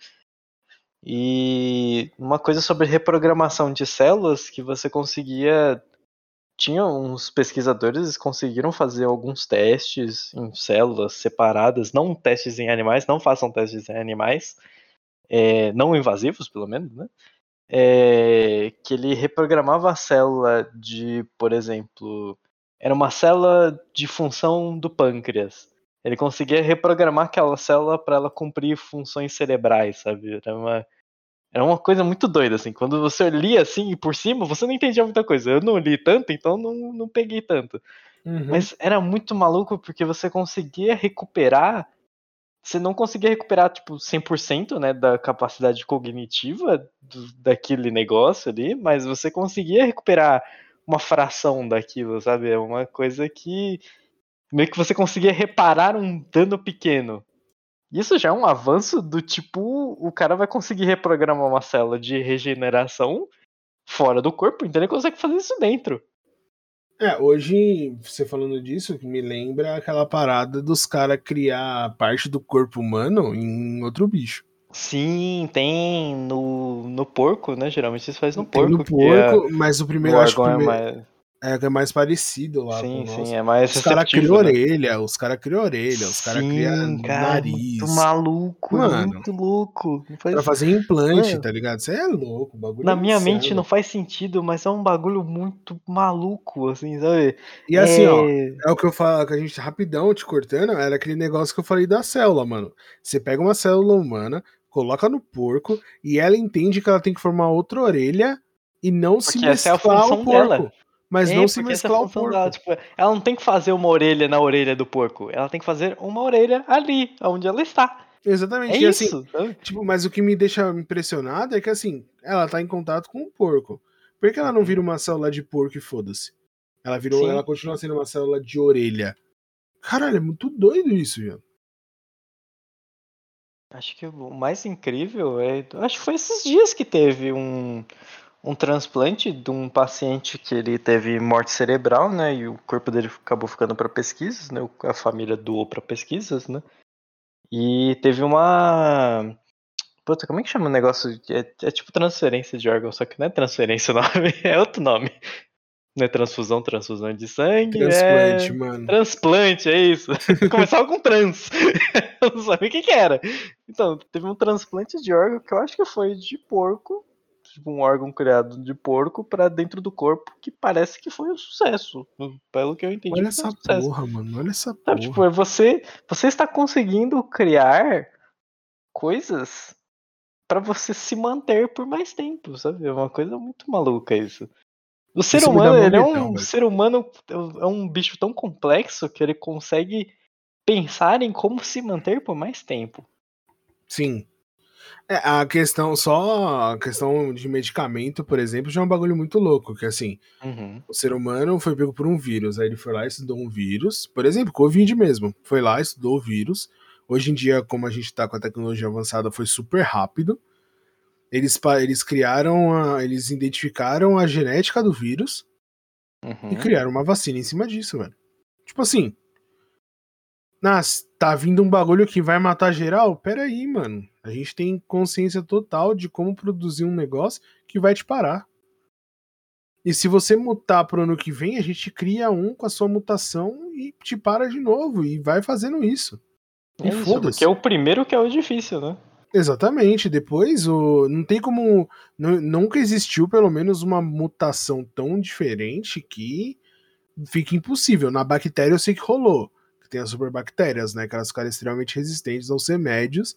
E uma coisa sobre reprogramação de células que você conseguia tinha uns pesquisadores conseguiram fazer alguns testes em células separadas, não testes em animais, não façam testes em animais, é, não invasivos, pelo menos, né? É, que ele reprogramava a célula de, por exemplo, era uma célula de função do pâncreas. Ele conseguia reprogramar aquela célula para ela cumprir funções cerebrais, sabe? Era uma era uma coisa muito doida, assim. Quando você lia assim por cima, você não entendia muita coisa. Eu não li tanto, então não, não peguei tanto. Uhum. Mas era muito maluco porque você conseguia recuperar. Você não conseguia recuperar, tipo, 100% né, da capacidade cognitiva do, daquele negócio ali, mas você conseguia recuperar uma fração daquilo, sabe? É uma coisa que meio que você conseguia reparar um dano pequeno. Isso já é um avanço do tipo, o cara vai conseguir reprogramar uma célula de regeneração fora do corpo, então ele consegue fazer isso dentro. É, hoje, você falando disso, me lembra aquela parada dos caras criar parte do corpo humano em outro bicho. Sim, tem no, no porco, né? Geralmente isso faz no tem porco. No porco, é, mas o primeiro o acho que. É primeiro... É mais... É, é mais parecido lá. Sim, sim, é mais Os caras criam né? orelha, os caras criam orelha, os caras criam nariz. Muito maluco, Mano, muito louco. Faz... Pra fazer implante, Mano, tá ligado? Você é louco, bagulho. Na é minha mente céu. não faz sentido, mas é um bagulho muito maluco, assim, sabe? E assim, é... ó, é o que eu falo, que a gente rapidão te cortando, era aquele negócio que eu falei da célula, mano. Você pega uma célula humana, coloca no porco, e ela entende que ela tem que formar outra orelha e não Porque se mesclar essa é a porco. Dela. Mas é, não se mesclar o porco. Dela, tipo, ela não tem que fazer uma orelha na orelha do porco. Ela tem que fazer uma orelha ali, onde ela está. Exatamente. É e, assim, isso. Tipo, mas o que me deixa impressionado é que assim, ela tá em contato com o porco. Por que ela não vira uma célula de porco e foda-se? Ela virou, Sim. ela continua sendo uma célula de orelha. Caralho, é muito doido isso, velho. Acho que o mais incrível é. Acho que foi esses dias que teve um, um transplante de um paciente que ele teve morte cerebral, né? E o corpo dele acabou ficando para pesquisas, né? A família doou para pesquisas, né? E teve uma Puta, como é que chama o negócio? É, é, tipo transferência de órgão, só que não é transferência o nome, é outro nome. Não é transfusão, transfusão de sangue. Transplante, é... mano. Transplante, é isso. Começava com trans. eu não sabia o que, que era. Então, teve um transplante de órgão que eu acho que foi de porco tipo, um órgão criado de porco para dentro do corpo, que parece que foi um sucesso. Pelo que eu entendi. Olha essa um porra, mano. Olha essa porra. Sabe, tipo, é você, você está conseguindo criar coisas para você se manter por mais tempo, sabe? É uma coisa muito maluca isso. O ser isso humano, ele é um ser humano, é um bicho tão complexo que ele consegue pensar em como se manter por mais tempo. Sim. É, a questão, só a questão de medicamento, por exemplo, já é um bagulho muito louco, que assim, uhum. o ser humano foi pego por um vírus, aí ele foi lá e estudou um vírus, por exemplo, Covid mesmo, foi lá, estudou o vírus, hoje em dia, como a gente tá com a tecnologia avançada, foi super rápido, eles, eles criaram, a, eles identificaram a genética do vírus uhum. e criaram uma vacina em cima disso, velho. Tipo assim, nas, tá vindo um bagulho que vai matar geral? Pera aí, mano. A gente tem consciência total de como produzir um negócio que vai te parar. E se você mutar pro ano que vem, a gente cria um com a sua mutação e te para de novo. E vai fazendo isso. E é foda-se. Porque é o primeiro que é o difícil, né? Exatamente. Depois, o... não tem como. Nunca existiu, pelo menos, uma mutação tão diferente que fica impossível. Na bactéria eu sei que rolou tem as superbactérias, né? Que elas ficaram extremamente resistentes aos remédios.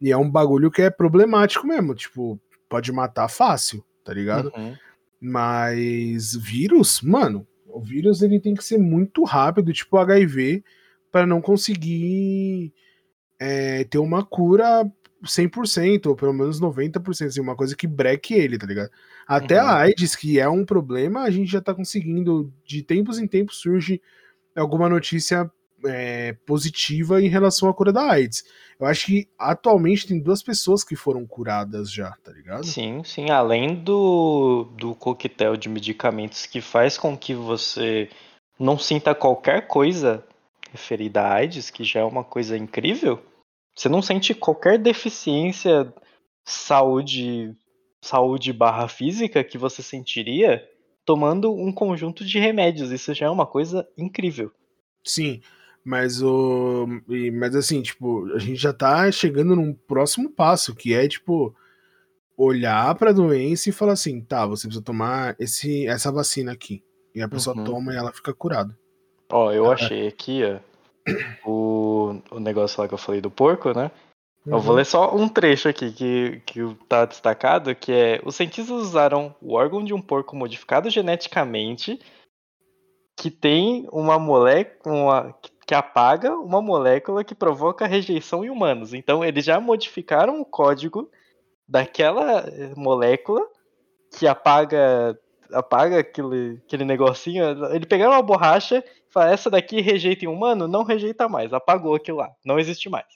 E é um bagulho que é problemático mesmo. Tipo, pode matar fácil, tá ligado? Uhum. Mas vírus, mano, o vírus ele tem que ser muito rápido, tipo HIV, para não conseguir é, ter uma cura 100%, ou pelo menos 90%, assim, uma coisa que breque ele, tá ligado? Até Uhum. a AIDS, que é um problema, a gente já tá conseguindo, de tempos em tempos surge alguma notícia é, positiva em relação à cura da AIDS. Eu acho que atualmente tem duas pessoas que foram curadas já, tá ligado? Sim, sim. Além do, do coquetel de medicamentos que faz com que você não sinta qualquer coisa referida à AIDS, que já é uma coisa incrível, você não sente qualquer deficiência saúde saúde barra física que você sentiria tomando um conjunto de remédios. Isso já é uma coisa incrível. Sim, mas o. Mas assim, tipo, a gente já tá chegando num próximo passo, que é, tipo, olhar pra doença e falar assim, tá, você precisa tomar esse, essa vacina aqui. E a pessoa Uhum. toma e ela fica curada. Ó, eu achei aqui, ó, o, o negócio lá que eu falei do porco, né? Eu vou Uhum. ler só um trecho aqui que, que tá destacado, que é os cientistas usaram o órgão de um porco modificado geneticamente que tem uma molécula que apaga uma molécula que provoca rejeição em humanos. Então eles já modificaram o código daquela eh, molécula que apaga apaga aquele, aquele negocinho. Ele pegaram uma borracha e falaram, essa daqui rejeita em humano? Não rejeita mais, apagou aquilo lá, não existe mais.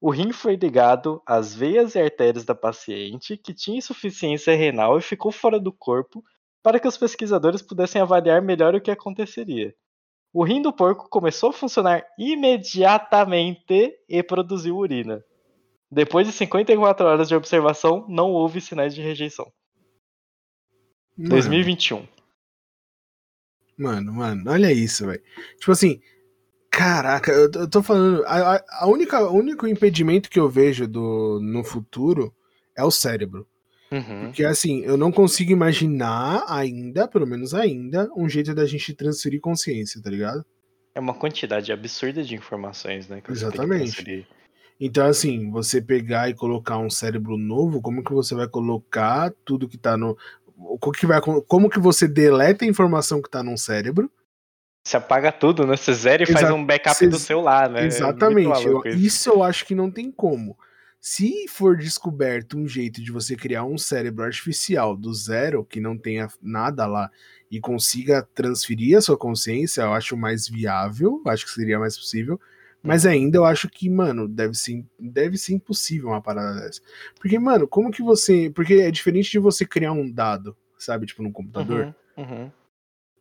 O rim foi ligado às veias e artérias da paciente, que tinha insuficiência renal e ficou fora do corpo, para que os pesquisadores pudessem avaliar melhor o que aconteceria. O rim do porco começou a funcionar imediatamente e produziu urina. Depois de 54 horas de observação, não houve sinais de rejeição. Mano, 2021. Mano, mano, olha isso, velho. Tipo assim, caraca, eu, tô- eu tô falando. A- a única, o único impedimento que eu vejo do, no futuro é o cérebro. Uhum. Porque assim, eu não consigo imaginar ainda, pelo menos ainda, um jeito da gente transferir consciência, tá ligado? É uma quantidade absurda de informações, né? Exatamente. Então, assim, você pegar e colocar um cérebro novo, como que você vai colocar tudo que tá no. o que vai, como que você deleta a informação que tá num cérebro? Você apaga tudo, né? Você zera e faz Exa- um backup cê- do celular, né? É Exatamente. Eu- isso eu acho que não tem como. Se for descoberto um jeito de você criar um cérebro artificial do zero, que não tenha nada lá, e consiga transferir a sua consciência, eu acho mais viável, acho que seria mais possível. Mas ainda eu acho que, mano, deve ser, deve ser impossível uma parada dessa. Porque, mano, como que você. Porque é diferente de você criar um dado, sabe? Tipo, num computador. Uhum, uhum.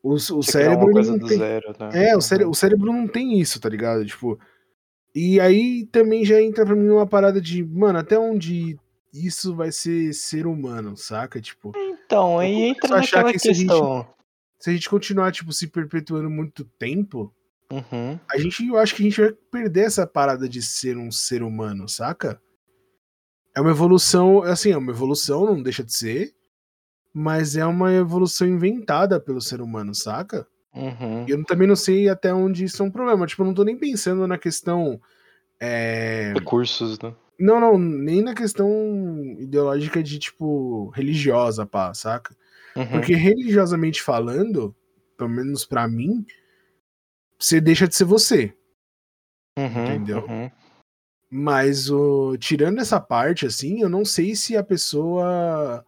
O, o cérebro não tem. zero, né? É, o, Uhum. cére- o cérebro não tem isso, tá ligado? Tipo. E aí também já entra pra mim uma parada de, mano, até onde isso vai ser ser humano, saca? Tipo, Então, aí entra naquela que se a gente- questão. se a gente continuar, tipo, se perpetuando muito tempo, Uhum. a gente, eu acho que a gente vai perder essa parada de ser um ser humano, saca? É uma evolução, assim, é uma evolução, não deixa de ser, mas é uma evolução inventada pelo ser humano, saca? Uhum. E eu também não sei até onde isso é um problema. Tipo, eu não tô nem pensando na questão. é, Recursos, né? Não, não, nem na questão ideológica de, tipo, religiosa, pá, saca? Uhum. Porque religiosamente falando, pelo menos pra mim, você deixa de ser você. Uhum, entendeu? uhum. Mas o tirando essa parte, assim, eu não sei se a pessoa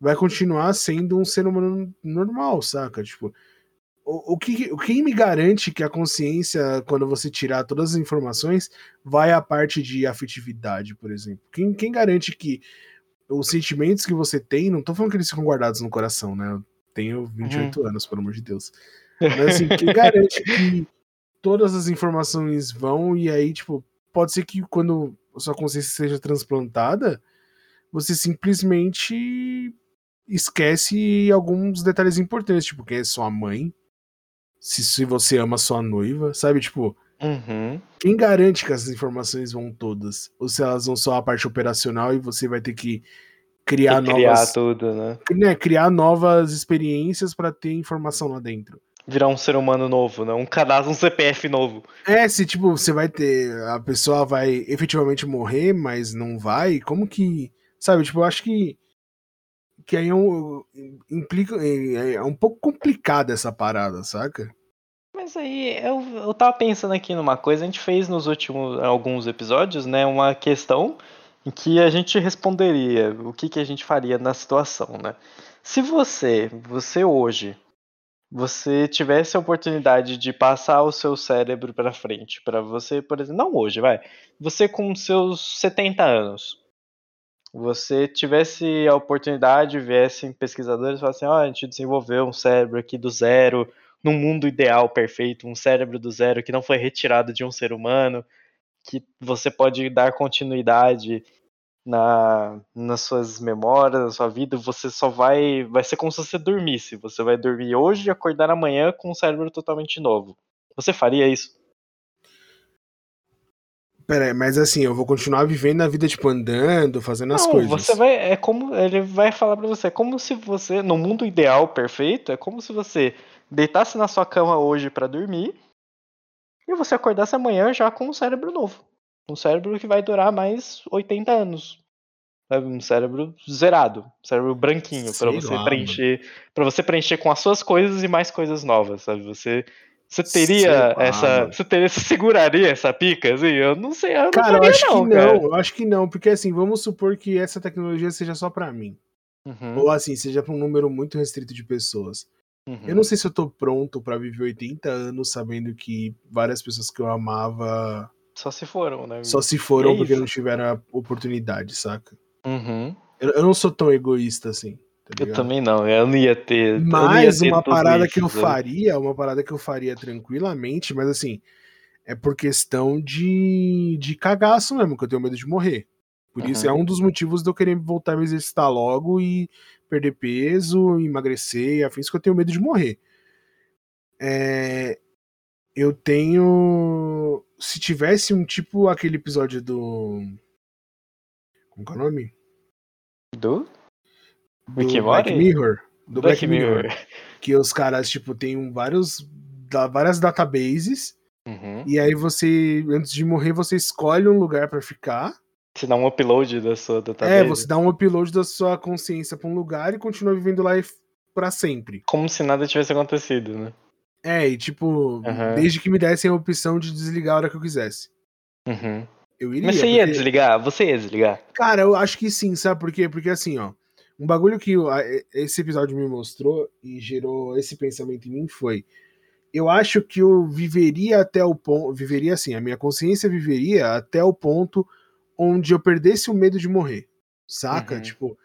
vai continuar sendo um ser humano normal, saca? Tipo, o, o que, quem me garante que a consciência, quando você tirar todas as informações, vai à parte de afetividade, por exemplo? Quem, quem garante que os sentimentos que você tem, não tô falando que eles ficam guardados no coração, né? Eu tenho 28 anos, pelo amor de Deus. Mas assim, quem garante que todas as informações vão e aí, tipo, pode ser que quando a sua consciência seja transplantada, você simplesmente esquece alguns detalhes importantes, tipo, quem é sua mãe, se, se você ama sua noiva, sabe? Tipo, Uhum. quem garante que essas informações vão todas? Ou se elas vão só a parte operacional e você vai ter que criar que criar novas. tudo, né? né, criar novas experiências pra ter informação lá dentro. Virar um ser humano novo, né? Um cadastro, um CPF novo. É, se tipo, você vai ter. A pessoa vai efetivamente morrer, mas não vai, como que. Sabe, tipo, eu acho que. Que aí é um, implica, é, é um pouco complicada essa parada, saca? Mas aí eu, eu tava pensando aqui numa coisa, a gente fez nos últimos alguns episódios, né, uma questão em que a gente responderia o que, que a gente faria na situação, né? Se você, você hoje, você tivesse a oportunidade de passar o seu cérebro para frente, para você, por exemplo, não hoje, vai, você com seus 70 anos, você tivesse a oportunidade, viessem pesquisadores e falassem, ó, oh, a gente desenvolveu um cérebro aqui do zero, num mundo ideal perfeito, um cérebro do zero que não foi retirado de um ser humano, que você pode dar continuidade na, nas suas memórias, na sua vida, você só vai. Vai ser como se você dormisse. Você vai dormir hoje e acordar amanhã com um cérebro totalmente novo. Você faria isso? Pera aí, mas assim, eu vou continuar vivendo a vida, tipo, andando, fazendo as Não, coisas. Você vai. É como. Ele vai falar pra você, é como se você, no mundo ideal perfeito, é como se você deitasse na sua cama hoje para dormir e você acordasse amanhã já com um cérebro novo. Um cérebro que vai durar mais 80 anos. Um cérebro zerado, um cérebro branquinho para você lá, preencher, para você preencher com as suas coisas e mais coisas novas, sabe? Você você teria sei essa, você teria você seguraria essa pica assim? Eu não sei, eu cara, não faria, eu acho não, que cara. não, eu acho que não, porque assim, vamos supor que essa tecnologia seja só para mim. Uhum. Ou assim, seja para um número muito restrito de pessoas. Uhum. Eu não sei se eu tô pronto para viver 80 anos sabendo que várias pessoas que eu amava só se foram, né? Só se foram é porque não tiveram a oportunidade, saca? Uhum. Eu, eu, não sou tão egoísta assim. Tá eu também não, eu não ia ter. Mas ia ter uma parada isso, que eu né? faria, uma parada que eu faria tranquilamente, mas assim, é por questão de, de cagaço mesmo, que eu tenho medo de morrer. Por uhum. isso é um dos motivos de eu querer voltar a me exercitar logo e perder peso, emagrecer e afins, que eu tenho medo de morrer. É, eu tenho. Se tivesse um tipo aquele episódio do. Como é o nome? Do? Do Black Mirror. Do Black, Black Mirror. Mirror. Que os caras, tipo, tem vários. várias databases. Uhum. E aí você, antes de morrer, você escolhe um lugar para ficar. Você dá um upload da sua database. É, você dá um upload da sua consciência pra um lugar e continua vivendo lá para sempre. Como se nada tivesse acontecido, né? É, e tipo, uhum. desde que me dessem a opção de desligar a hora que eu quisesse. Uhum. Eu iria. Mas você ia porque... desligar? Você ia desligar? Cara, eu acho que sim, sabe por quê? Porque assim, ó, um bagulho que esse episódio me mostrou e gerou esse pensamento em mim foi. Eu acho que eu viveria até o ponto. Viveria assim, a minha consciência viveria até o ponto onde eu perdesse o medo de morrer. Saca? Uhum. Tipo.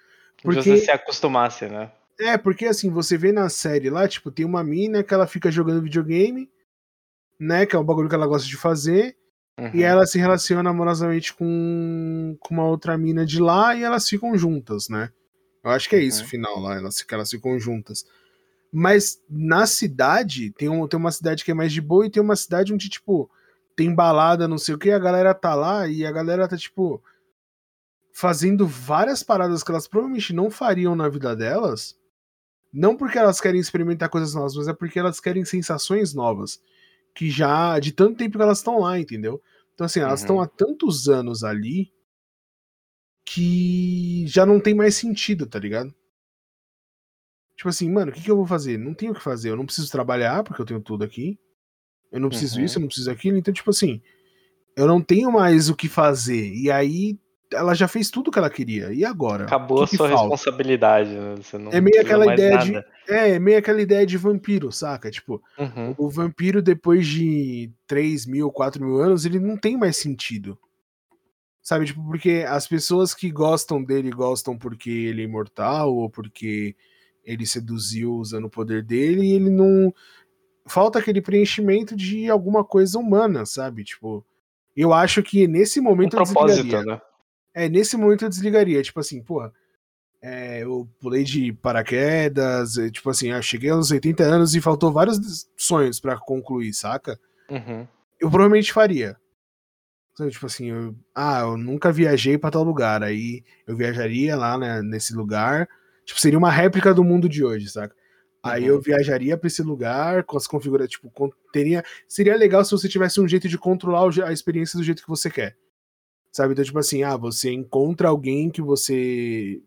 Porque você se acostumasse, né? É, porque assim, você vê na série lá, tipo, tem uma mina que ela fica jogando videogame, né? Que é um bagulho que ela gosta de fazer. Uhum. E ela se relaciona amorosamente com, com uma outra mina de lá e elas ficam juntas, né? Eu acho que é isso o uhum. final lá, elas, elas ficam juntas. Mas na cidade, tem, um, tem uma cidade que é mais de boa e tem uma cidade onde, tipo, tem balada, não sei o que, a galera tá lá e a galera tá, tipo, fazendo várias paradas que elas provavelmente não fariam na vida delas não porque elas querem experimentar coisas novas, mas é porque elas querem sensações novas. Que já, de tanto tempo que elas estão lá, entendeu? Então, assim, elas estão uhum. há tantos anos ali que já não tem mais sentido, tá ligado? Tipo assim, mano, o que, que eu vou fazer? Não tenho o que fazer. Eu não preciso trabalhar, porque eu tenho tudo aqui. Eu não preciso uhum. isso, eu não preciso aquilo. Então, tipo assim, eu não tenho mais o que fazer. E aí ela já fez tudo o que ela queria. E agora? Acabou que a sua que responsabilidade, né? é meio aquela ideia nada. de. É, é meio aquela ideia de vampiro, saca? Tipo, uhum. o vampiro, depois de 3 mil, 4 mil anos, ele não tem mais sentido. Sabe, tipo, porque as pessoas que gostam dele gostam porque ele é imortal, ou porque ele seduziu usando o poder dele, e ele não. Falta aquele preenchimento de alguma coisa humana, sabe? Tipo, eu acho que nesse momento. Um propósito, né? É, nesse momento eu desligaria, tipo assim, porra, é, eu pulei de paraquedas, é, tipo assim, eu cheguei aos 80 anos e faltou vários sonhos para concluir, saca? Uhum. Eu provavelmente faria. Tipo assim, eu, ah, eu nunca viajei para tal lugar, aí eu viajaria lá né, nesse lugar, tipo, seria uma réplica do mundo de hoje, saca? Aí uhum. eu viajaria para esse lugar com as configurações, tipo, teria, seria legal se você tivesse um jeito de controlar a experiência do jeito que você quer. Sabe? Então, tipo assim, ah, você encontra alguém que você.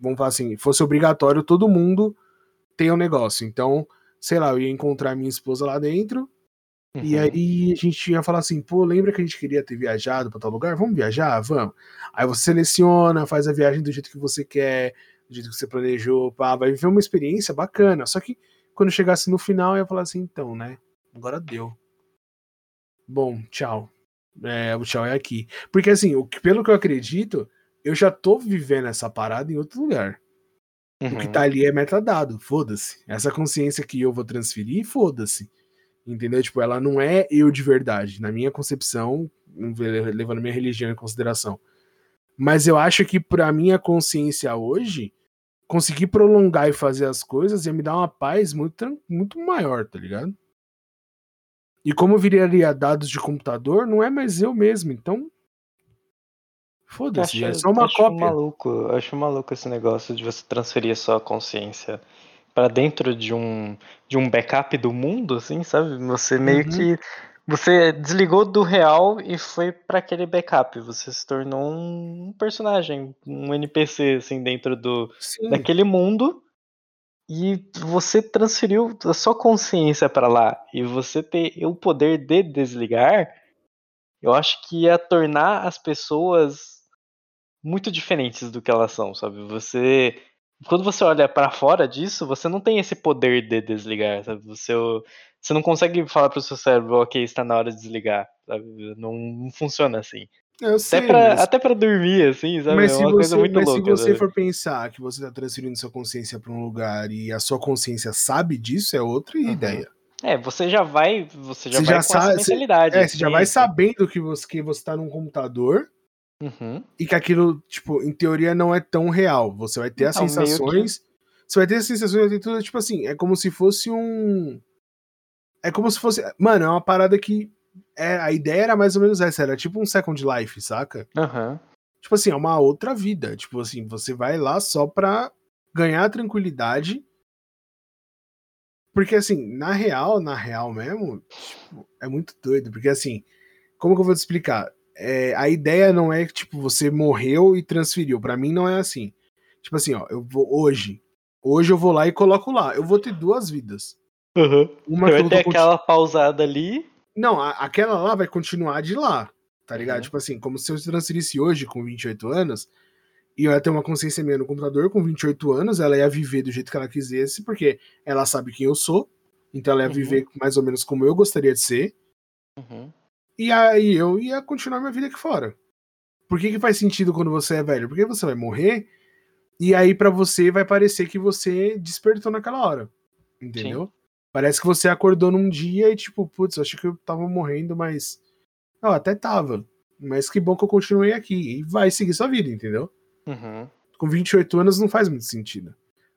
Vamos falar assim, fosse obrigatório todo mundo ter um negócio. Então, sei lá, eu ia encontrar minha esposa lá dentro, Uhum. E aí a gente ia falar assim, pô, lembra que a gente queria ter viajado para tal lugar? Vamos viajar? Vamos. Aí você seleciona, faz a viagem do jeito que você quer, do jeito que você planejou, pá, vai viver uma experiência bacana. Só que quando chegasse no final, eu ia falar assim, então, né? Agora deu. Bom, tchau. É, o tchau é aqui. Porque assim, o, pelo que eu acredito, eu já tô vivendo essa parada em outro lugar. Uhum. O que tá uhum. ali é metadado, foda-se. Essa consciência que eu vou transferir, foda-se. Entendeu? Tipo, ela não é eu de verdade, na minha concepção, levando minha religião em consideração. Mas eu acho que pra minha consciência hoje, conseguir prolongar e fazer as coisas ia me dar uma paz muito, muito maior, tá ligado? E como viraria dados de computador, não é mais eu mesmo, então. Foda-se, é só uma acho cópia. Maluco, acho maluco esse negócio de você transferir a sua consciência para dentro de um de um backup do mundo, assim, sabe? Você meio uhum. que você desligou do real e foi para aquele backup. Você se tornou um personagem, um NPC, assim, dentro do Sim. daquele mundo. E você transferiu a sua consciência para lá. E você ter o poder de desligar, eu acho que ia tornar as pessoas muito diferentes do que elas são, sabe? Você quando você olha para fora disso, você não tem esse poder de desligar, sabe? Você, você não consegue falar pro seu cérebro, ok, está na hora de desligar, sabe? Não, não funciona assim. Eu sei, até, pra, mas... até pra dormir, assim, sabe? Mas, é uma se, coisa você, muito mas louca, se você sabe? for pensar que você tá transferindo sua consciência para um lugar e a sua consciência sabe disso, é outra uhum. ideia. É, você já vai, você já você vai já com sabe, mentalidade. Você, é, você já vai sabendo que você, que você tá num computador Uhum. E que aquilo, tipo, em teoria não é tão real. Você vai ter então, as sensações. Que... Você vai ter as sensações, vai ter tudo, tipo assim, é como se fosse um. É como se fosse. Mano, é uma parada que. É, a ideia era mais ou menos essa, era tipo um Second Life, saca? Uhum. Tipo assim, é uma outra vida. Tipo assim, você vai lá só pra ganhar tranquilidade. Porque assim, na real, na real mesmo, tipo, é muito doido. Porque assim, como que eu vou te explicar? É, a ideia não é que tipo você morreu e transferiu. Para mim não é assim. Tipo assim, ó, eu vou hoje, hoje eu vou lá e coloco lá. Eu vou ter duas vidas. Uhum. Uma vai ter aquela continu... pausada ali. Não, a, aquela lá vai continuar de lá, tá ligado? Uhum. Tipo assim, como se eu transferisse hoje com 28 anos e eu ia ter uma consciência minha no computador com 28 anos, ela ia viver do jeito que ela quisesse, porque ela sabe quem eu sou, então ela ia uhum. viver mais ou menos como eu gostaria de ser. Uhum. E aí eu ia continuar minha vida aqui fora. Por que, que faz sentido quando você é velho? Porque você vai morrer e aí para você vai parecer que você despertou naquela hora. Entendeu? Sim. Parece que você acordou num dia e tipo, putz, eu acho que eu tava morrendo, mas. Não, até tava. Mas que bom que eu continuei aqui. E vai seguir sua vida, entendeu? Uhum. Com 28 anos não faz muito sentido.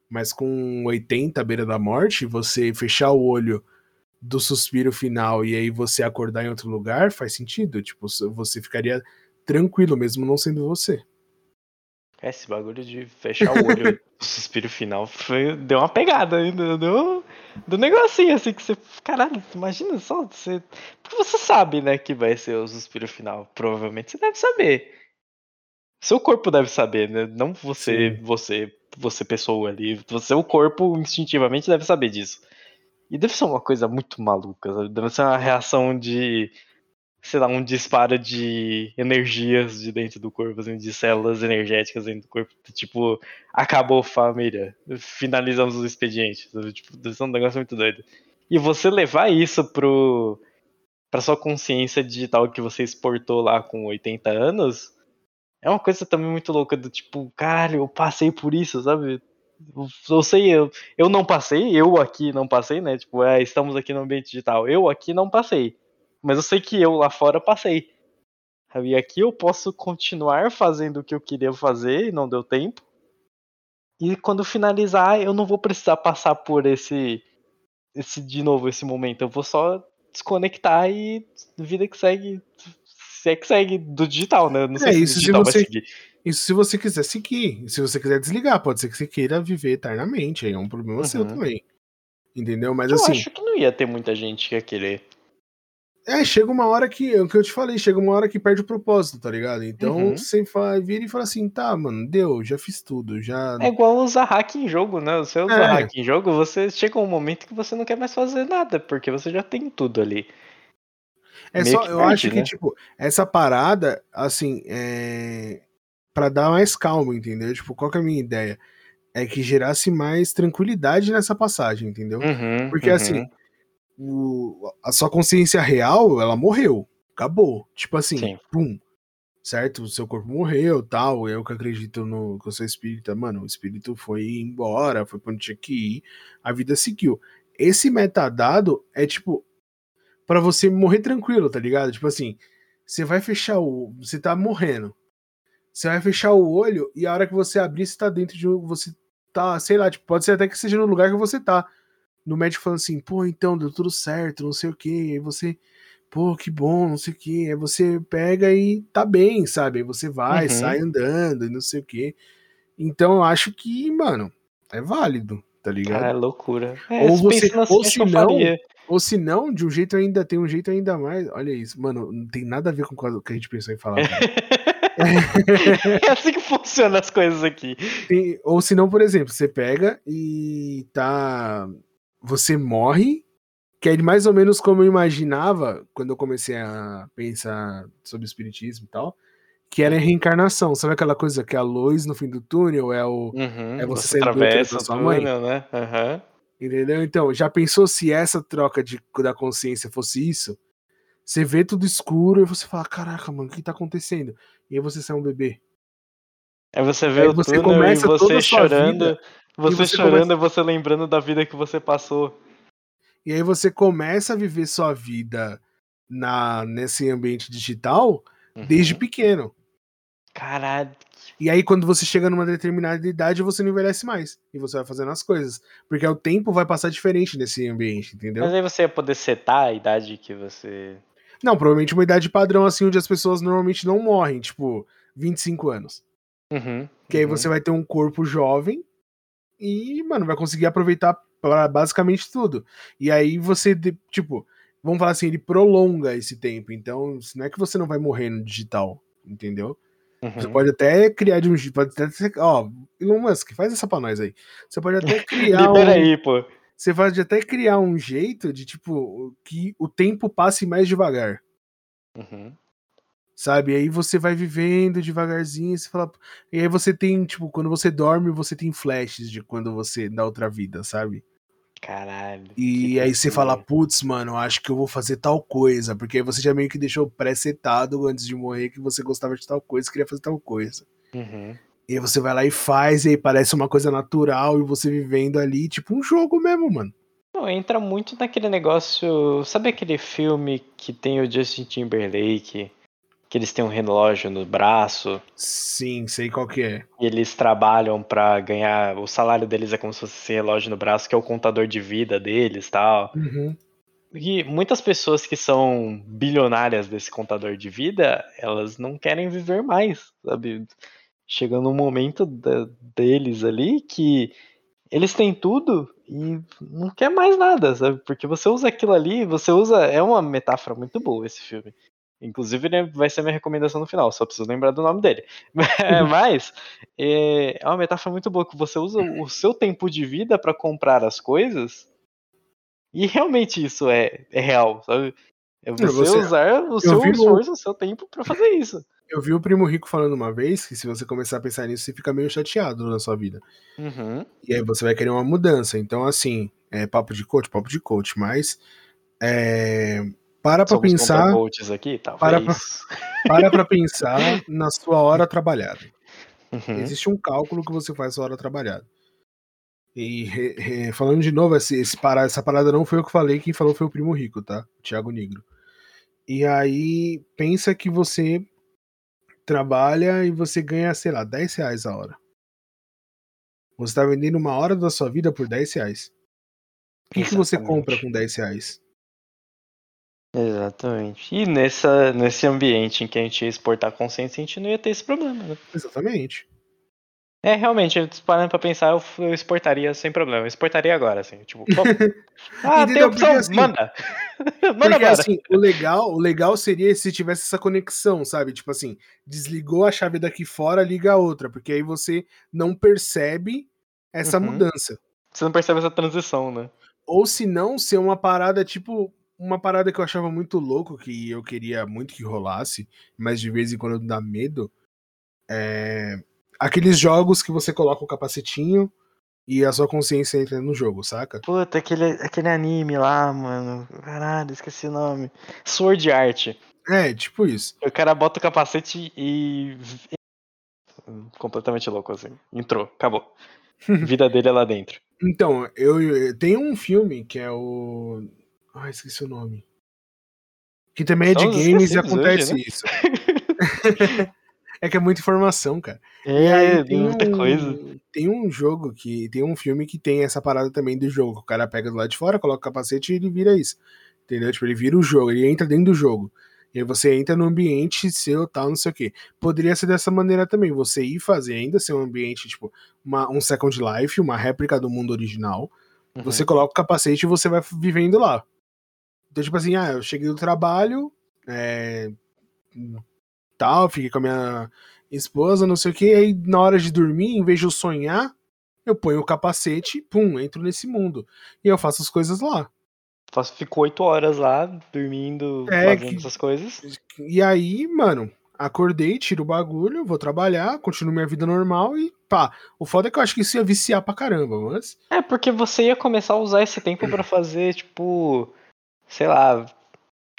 Mas com 80 à beira da morte, você fechar o olho do suspiro final e aí você acordar em outro lugar, faz sentido. Tipo, você ficaria tranquilo mesmo não sendo você. É, esse bagulho de fechar o olho do suspiro final foi, deu uma pegada ainda, deu, do negocinho assim que você. Caralho, imagina só. Você, porque você sabe, né, que vai ser o suspiro final. Provavelmente você deve saber. Seu corpo deve saber, né? Não você, Sim. você, você pessoa ali. Você, o corpo instintivamente deve saber disso. E deve ser uma coisa muito maluca, sabe? Deve ser uma reação de. Sei lá, um disparo de energias de dentro do corpo, assim, de células energéticas dentro do corpo. Tipo, acabou família. Finalizamos o expediente. Tipo, deve ser um negócio muito doido. E você levar isso pro. pra sua consciência digital que você exportou lá com 80 anos. É uma coisa também muito louca do tipo, caralho, eu passei por isso, sabe? Eu sei, eu, eu não passei, eu aqui não passei, né? Tipo, é, estamos aqui no ambiente digital. Eu aqui não passei. Mas eu sei que eu lá fora passei. E aqui eu posso continuar fazendo o que eu queria fazer e não deu tempo. E quando finalizar, eu não vou precisar passar por esse esse de novo esse momento. Eu vou só desconectar e vida que segue, se é que segue do digital, né? Não sei é, se isso digital você... vai seguir. Isso se você quiser seguir. Se você quiser desligar, pode ser que você queira viver eternamente. Aí é um problema uhum. seu também. Entendeu? Mas eu assim. Eu acho que não ia ter muita gente que ia querer. É, chega uma hora que. É o que eu te falei, chega uma hora que perde o propósito, tá ligado? Então uhum. você fala, vira e fala assim, tá, mano, deu, já fiz tudo, já. É igual usar hack em jogo, né? Você usa é. hack em jogo, você chega um momento que você não quer mais fazer nada, porque você já tem tudo ali. É só, que eu acho que, né? tipo, essa parada, assim, é. Pra dar mais calma, entendeu? Tipo, qual que é a minha ideia? É que gerasse mais tranquilidade nessa passagem, entendeu? Uhum, Porque, uhum. assim, o- a sua consciência real, ela morreu. Acabou. Tipo assim, Sim. pum. Certo? O seu corpo morreu, tal. Eu que acredito no que eu sou espírita, mano, o espírito foi embora, foi pra onde tinha que ir, a vida seguiu. Esse metadado é tipo pra você morrer tranquilo, tá ligado? Tipo assim, você vai fechar o, você tá morrendo. Você vai fechar o olho e a hora que você abrir, você tá dentro de um, você tá, sei lá, tipo, pode ser até que seja no lugar que você tá. No médico falando assim, pô, então deu tudo certo, não sei o que. Aí você, pô, que bom, não sei o que. Aí você pega e tá bem, sabe? Aí você vai, Uhum. sai andando e não sei o que. Então eu acho que, mano, é válido, tá ligado? É loucura. É, Ou você- ou se não, faria. Ou se não, de um jeito ainda, tem um jeito ainda mais. Olha isso, mano, não tem nada a ver com o que a gente pensou em falar. é assim que funcionam as coisas aqui. Tem- ou se não, por exemplo, você pega e tá. Você morre, que é mais ou menos como eu imaginava quando eu comecei a pensar sobre espiritismo e tal, que era a reencarnação. Sabe aquela coisa que é a luz no fim do túnel é o. Uhum, É você você saindo do útero atravessa da sua mãe? túnel, né? Aham. Entendeu? Então, já pensou se essa troca de, da consciência fosse isso? Você vê tudo escuro e você fala: caraca, mano, o que tá acontecendo? E aí você sai um bebê. Aí você vê Aí o você túnel e começa toda você chorando. vida, Você, você chorando começa- e você lembrando da vida que você passou. E aí você começa a viver sua vida na nesse ambiente digital Uhum. desde pequeno. Caralho. E aí, quando você chega numa determinada idade, você não envelhece mais. E você vai fazendo as coisas. Porque o tempo vai passar diferente nesse ambiente, entendeu? Mas aí você ia poder setar a idade que você. Não, provavelmente uma idade padrão, assim, onde as pessoas normalmente não morrem, tipo, 25 anos. Uhum. Que aí uhum. você vai ter um corpo jovem e, mano, vai conseguir aproveitar pra basicamente tudo. E aí você, de- tipo, vamos falar assim, ele prolonga esse tempo. Então, não é que você não vai morrer no digital, entendeu? Você Uhum. pode até criar de um jeito, pode até ser, ó, Elon Musk, faz essa pra nós aí. Você pode até criar Libera um, aí, pô. você pode até criar um jeito de, tipo, que o tempo passe mais devagar. Uhum. Sabe? Aí você vai vivendo devagarzinho, você fala. E aí você tem, tipo, quando você dorme, você tem flashes de quando você da outra vida, sabe? Caralho. E aí você fala, putz, mano, acho que eu vou fazer tal coisa. Porque aí você já meio que deixou pré-setado antes de morrer que você gostava de tal coisa, queria fazer tal coisa. Uhum. E aí você vai lá e faz, e aí parece uma coisa natural, e você vivendo ali, tipo um jogo mesmo, mano. Não, entra muito naquele negócio. Sabe aquele filme que tem o Justin Timberlake? Que eles têm um relógio no braço Sim, sei qual que é. e eles trabalham pra ganhar. O salário deles é como se fosse esse relógio no braço, que é o contador de vida deles tal. Uhum. E muitas pessoas que são bilionárias desse contador de vida, elas não querem viver mais, sabe? Chega num momento da- deles ali que eles têm tudo e não quer mais nada, sabe? Porque você usa aquilo ali, você usa. É uma metáfora muito boa esse filme. Inclusive, ele vai ser minha recomendação no final, só preciso lembrar do nome dele. Mas é é uma metáfora muito boa que você usa o seu tempo de vida pra comprar as coisas e realmente isso é, é real, sabe? É você, você- usar o seu esforço, o seu tempo pra fazer isso. Eu vi o Primo Rico falando uma vez que se você começar a pensar nisso, você fica meio chateado na sua vida. Uhum. E aí você vai querer uma mudança. Então, assim, é papo de coach, papo de coach, mas é, para pra Somos pensar, aqui. Para pra- para pra pensar na sua hora trabalhada. Uhum. Existe um cálculo que você faz na sua hora trabalhada. E falando de novo, esse, esse para- essa parada não foi eu que falei, quem falou foi o Primo Rico, tá? O Thiago Negro. E aí, pensa que você trabalha e você ganha, sei lá, 10 reais a hora. Você tá vendendo uma hora da sua vida por 10 reais. O que, que você compra com 10 reais? Exatamente. E nessa, nesse ambiente em que a gente ia exportar consciência, a gente não ia ter esse problema, né? Exatamente. É, realmente, parando pra pensar, eu, eu exportaria sem problema. Eu exportaria agora, assim, tipo, ah, tem opção, Porque, assim, manda! manda Porque agora! assim, o legal, o legal seria se tivesse essa conexão, sabe? Tipo assim, desligou a chave daqui fora, liga a outra, porque aí você não percebe essa Uhum. mudança. Você não percebe essa transição, né? Ou se não, ser uma parada tipo uma parada que eu achava muito louco, que eu queria muito que rolasse, mas de vez em quando dá medo, é aqueles jogos que você coloca o capacetinho e a sua consciência entra no jogo, saca? Puta, aquele, aquele anime lá, mano. Caralho, esqueci o nome. Sword Art. É, tipo isso. O cara bota o capacete e. Completamente louco, assim. Entrou, acabou. Vida dele é lá dentro. Então, eu, eu tem um filme que é o. Ah, esqueci o nome. Que também é de games e acontece hoje, né? isso. é que é muita informação, cara. É, tem muita um, coisa. Tem um jogo que. Tem um filme que tem essa parada também do jogo. O cara pega do lado de fora, coloca o capacete e ele vira isso. Entendeu? Tipo, ele vira o jogo, ele entra dentro do jogo. E aí você entra no ambiente seu, tal, não sei o quê. Poderia ser dessa maneira também, você ir fazer ainda ser um ambiente, tipo, uma, um Second Life, uma réplica do mundo original. Uhum. Você coloca o capacete e você vai vivendo lá. Então, tipo assim, ah, eu cheguei do trabalho, é, tal, fiquei com a minha esposa, não sei o que, aí na hora de dormir, em vez de eu sonhar, eu ponho o capacete, pum, entro nesse mundo. E eu faço as coisas lá. Ficou oito horas lá, dormindo, é, fazendo que... essas coisas. E aí, mano, acordei, tiro o bagulho, vou trabalhar, continuo minha vida normal e pá. O foda é que eu acho que isso ia viciar pra caramba, mas. É, porque você ia começar a usar esse tempo para fazer, tipo, sei lá.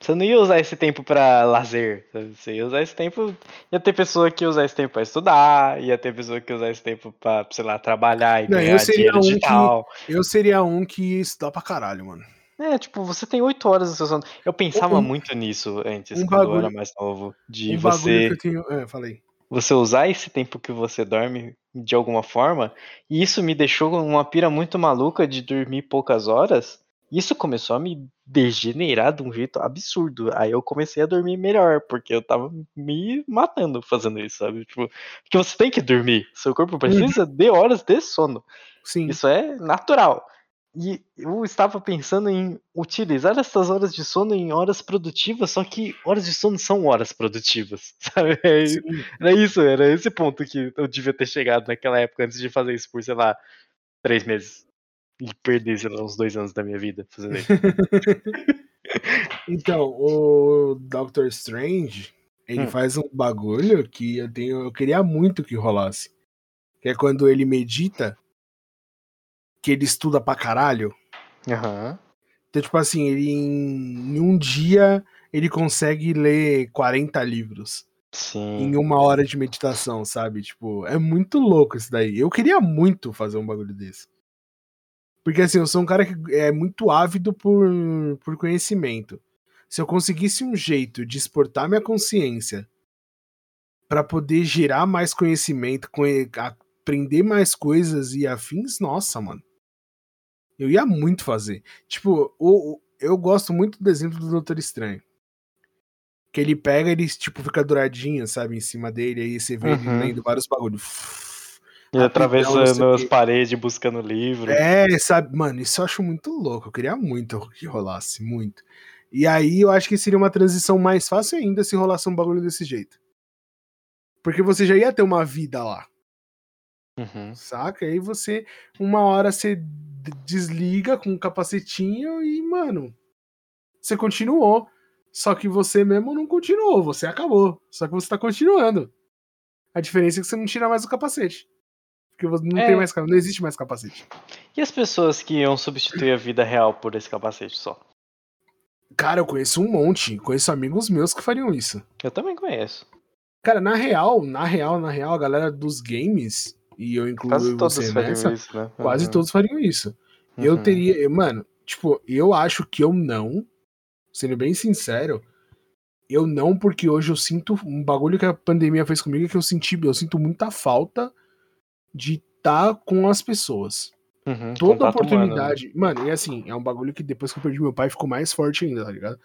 Você não ia usar esse tempo para lazer. Você ia usar esse tempo. Ia ter pessoa que ia usar esse tempo pra estudar, ia ter pessoa que ia usar esse tempo pra, sei lá, trabalhar e não, ganhar dinheiro um digital. Que, eu seria um que ia estudar pra caralho, mano. É, tipo, você tem oito horas seu sono. Eu pensava um, muito nisso antes, um quando bagulho, eu era mais novo. De um você. Que eu tenho... é, falei. Você usar esse tempo que você dorme de alguma forma. E isso me deixou uma pira muito maluca de dormir poucas horas. Isso começou a me degenerar de um jeito absurdo. Aí eu comecei a dormir melhor, porque eu tava me matando fazendo isso, sabe? Tipo, porque você tem que dormir. Seu corpo precisa uhum. de horas de sono. Sim. Isso é natural. E eu estava pensando em utilizar essas horas de sono em horas produtivas, só que horas de sono são horas produtivas, sabe? É era isso, era esse ponto que eu devia ter chegado naquela época antes de fazer isso por, sei lá, três meses. E perder, sei lá, uns dois anos da minha vida fazendo isso. então, o Doctor Strange, ele hum. faz um bagulho que eu tenho, eu queria muito que rolasse. Que é quando ele medita que ele estuda pra caralho. Uhum. Então, tipo assim, ele em, em, um dia ele consegue ler 40 livros. Sim. Em uma hora de meditação, sabe? Tipo, é muito louco isso daí. Eu queria muito fazer um bagulho desse. Porque assim, eu sou um cara que é muito ávido por, por conhecimento. Se eu conseguisse um jeito de exportar minha consciência para poder gerar mais conhecimento, aprender mais coisas e afins, nossa, mano. Eu ia muito fazer. Tipo, o, o, eu gosto muito do exemplo do Doutor Estranho. Que ele pega, ele, tipo, fica douradinho, sabe, em cima dele, aí você vê uhum. ele lendo vários bagulhos. E atravessando as paredes, buscando livro. É, sabe, mano, isso eu acho muito louco. Eu queria muito que rolasse, muito. E aí eu acho que seria uma transição mais fácil ainda se rolasse um bagulho desse jeito. Porque você já ia ter uma vida lá. Uhum. Saca? E aí você, uma hora você desliga com o um capacetinho e, mano, você continuou. Só que você mesmo não continuou, você acabou. Só que você tá continuando. A diferença é que você não tira mais o capacete. Porque não é. tem mais não existe mais capacete. E as pessoas que iam substituir a vida real por esse capacete só? Cara, eu conheço um monte. Conheço amigos meus que fariam isso. Eu também conheço. Cara, na real, na real, na real, a galera dos games e eu incluo Quase você nessa, isso, né? uhum. quase todos fariam isso. Uhum. Eu teria, mano, tipo, eu acho que eu não, sendo bem sincero, eu não, porque hoje eu sinto um bagulho que a pandemia fez comigo é que eu senti, eu sinto muita falta de estar tá com as pessoas. Uhum, Toda oportunidade. Humano, né? mano, e assim, é um bagulho que depois que eu perdi meu pai ficou mais forte ainda, tá ligado?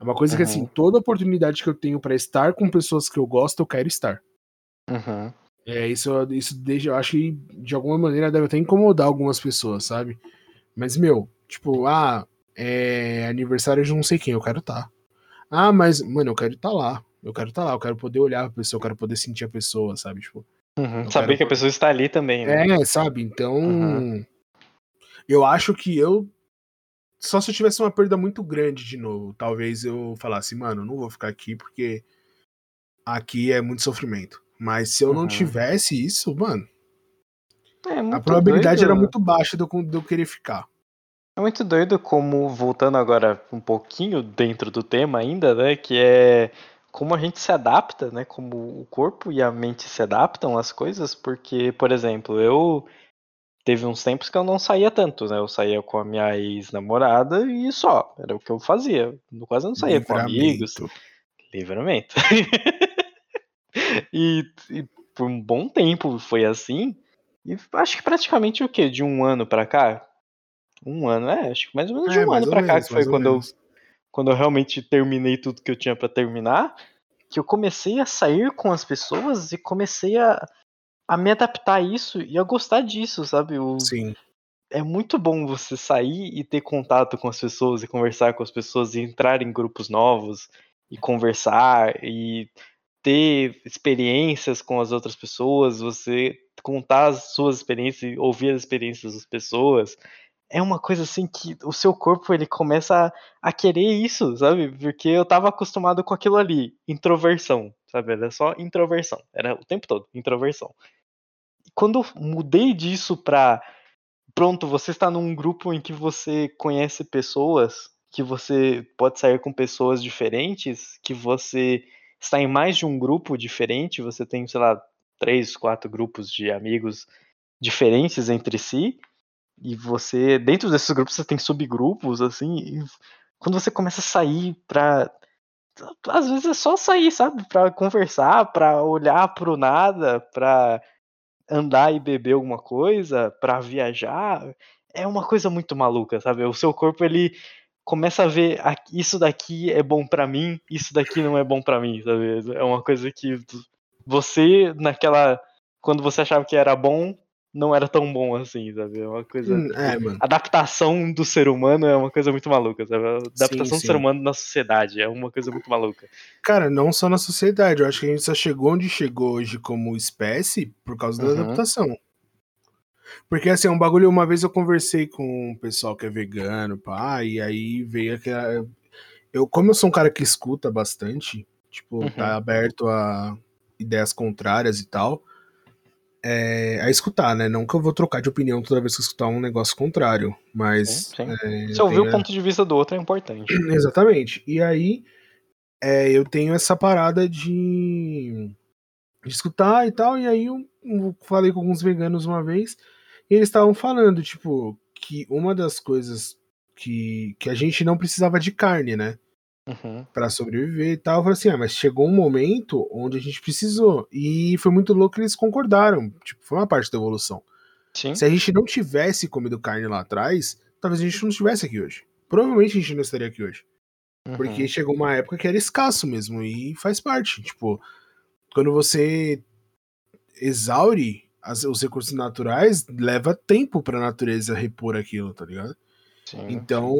É uma coisa uhum. que assim, toda oportunidade que eu tenho para estar com pessoas que eu gosto, eu quero estar. Uhum. É, isso, isso deixa, eu acho que de alguma maneira deve até incomodar algumas pessoas, sabe? Mas, meu, tipo, ah, é aniversário de não sei quem, eu quero estar. Tá. Ah, mas, mano, eu quero estar tá lá. Eu quero estar tá lá, eu quero poder olhar a pessoa, eu quero poder sentir a pessoa, sabe? Tipo. Uhum, saber que a pessoa está ali também, né? É, sabe? Então. Uhum. Eu acho que eu só se eu tivesse uma perda muito grande de novo. Talvez eu falasse, mano, não vou ficar aqui porque aqui é muito sofrimento. Mas se eu uhum. não tivesse isso, mano. É a probabilidade doido. era muito baixa de eu, de eu querer ficar. É muito doido como, voltando agora um pouquinho dentro do tema ainda, né? Que é como a gente se adapta, né? Como o corpo e a mente se adaptam às coisas, porque, por exemplo, eu teve uns tempos que eu não saía tanto, né? Eu saía com a minha ex-namorada e só, era o que eu fazia. Quase não saía com amigos. Livramento. e, e, por um bom tempo foi assim. E acho que praticamente o quê? De um ano pra cá? Um ano, é, acho que mais ou menos de é, um ano pra cá, menos, que foi quando eu, quando eu realmente terminei tudo que eu tinha para terminar, que eu comecei a sair com as pessoas e comecei a, a me adaptar a isso e a gostar disso, sabe? O, Sim. É muito bom você sair e ter contato com as pessoas e conversar com as pessoas e entrar em grupos novos e conversar e ter experiências com as outras pessoas, você contar as suas experiências e ouvir as experiências das pessoas é uma coisa assim que o seu corpo ele começa a, a, querer isso, sabe? Porque eu tava acostumado com aquilo ali, introversão, sabe? Era só introversão, era o tempo todo introversão. E quando eu mudei disso pra pronto, você está num grupo em que você conhece pessoas, que você pode sair com pessoas diferentes, que você está em mais de um grupo diferente, você tem, sei lá, três, quatro grupos de amigos diferentes entre si e você, dentro desses grupos, você tem subgrupos, assim, quando você começa a sair pra. Às vezes é só sair, sabe? Pra conversar, pra olhar pro nada, pra andar e beber alguma coisa, pra viajar. É uma coisa muito maluca, sabe? O seu corpo, ele começa a ver isso daqui é bom para mim, isso daqui não é bom para mim, sabe? É uma coisa que você naquela quando você achava que era bom, não era tão bom assim, sabe? É uma coisa. Hum, é, mano. Adaptação do ser humano é uma coisa muito maluca, sabe? Adaptação sim, sim. do ser humano na sociedade é uma coisa muito maluca. Cara, não só na sociedade, eu acho que a gente só chegou onde chegou hoje como espécie por causa uhum. da adaptação. Porque assim, é um bagulho. Uma vez eu conversei com um pessoal que é vegano, pá, e aí veio aquela. Eu, como eu sou um cara que escuta bastante, tipo, tá uhum. tá aberto a ideias contrárias e tal é, a escutar, né? Não que eu vou trocar de opinião toda vez que eu escutar um negócio contrário, mas. Sim, sim. É, Se ouvir o ponto de vista do outro é importante. Exatamente. E aí é, eu tenho essa parada de, de, escutar e tal, e aí eu, eu falei com alguns veganos uma vez, e eles estavam falando, tipo, que uma das coisas que, que a gente não precisava de carne, né? Uhum. para sobreviver e tal. Eu falei assim, ah, mas chegou um momento onde a gente precisou. E foi muito louco que eles concordaram. Tipo, foi uma parte da evolução. Sim. Se a gente não tivesse comido carne lá atrás, talvez a gente não estivesse aqui hoje. Provavelmente a gente não estaria aqui hoje. Uhum. Porque chegou uma época que era escasso mesmo e faz parte. Tipo, quando você exaure as, os recursos naturais, leva tempo para a natureza repor aquilo, tá ligado? Sim, então,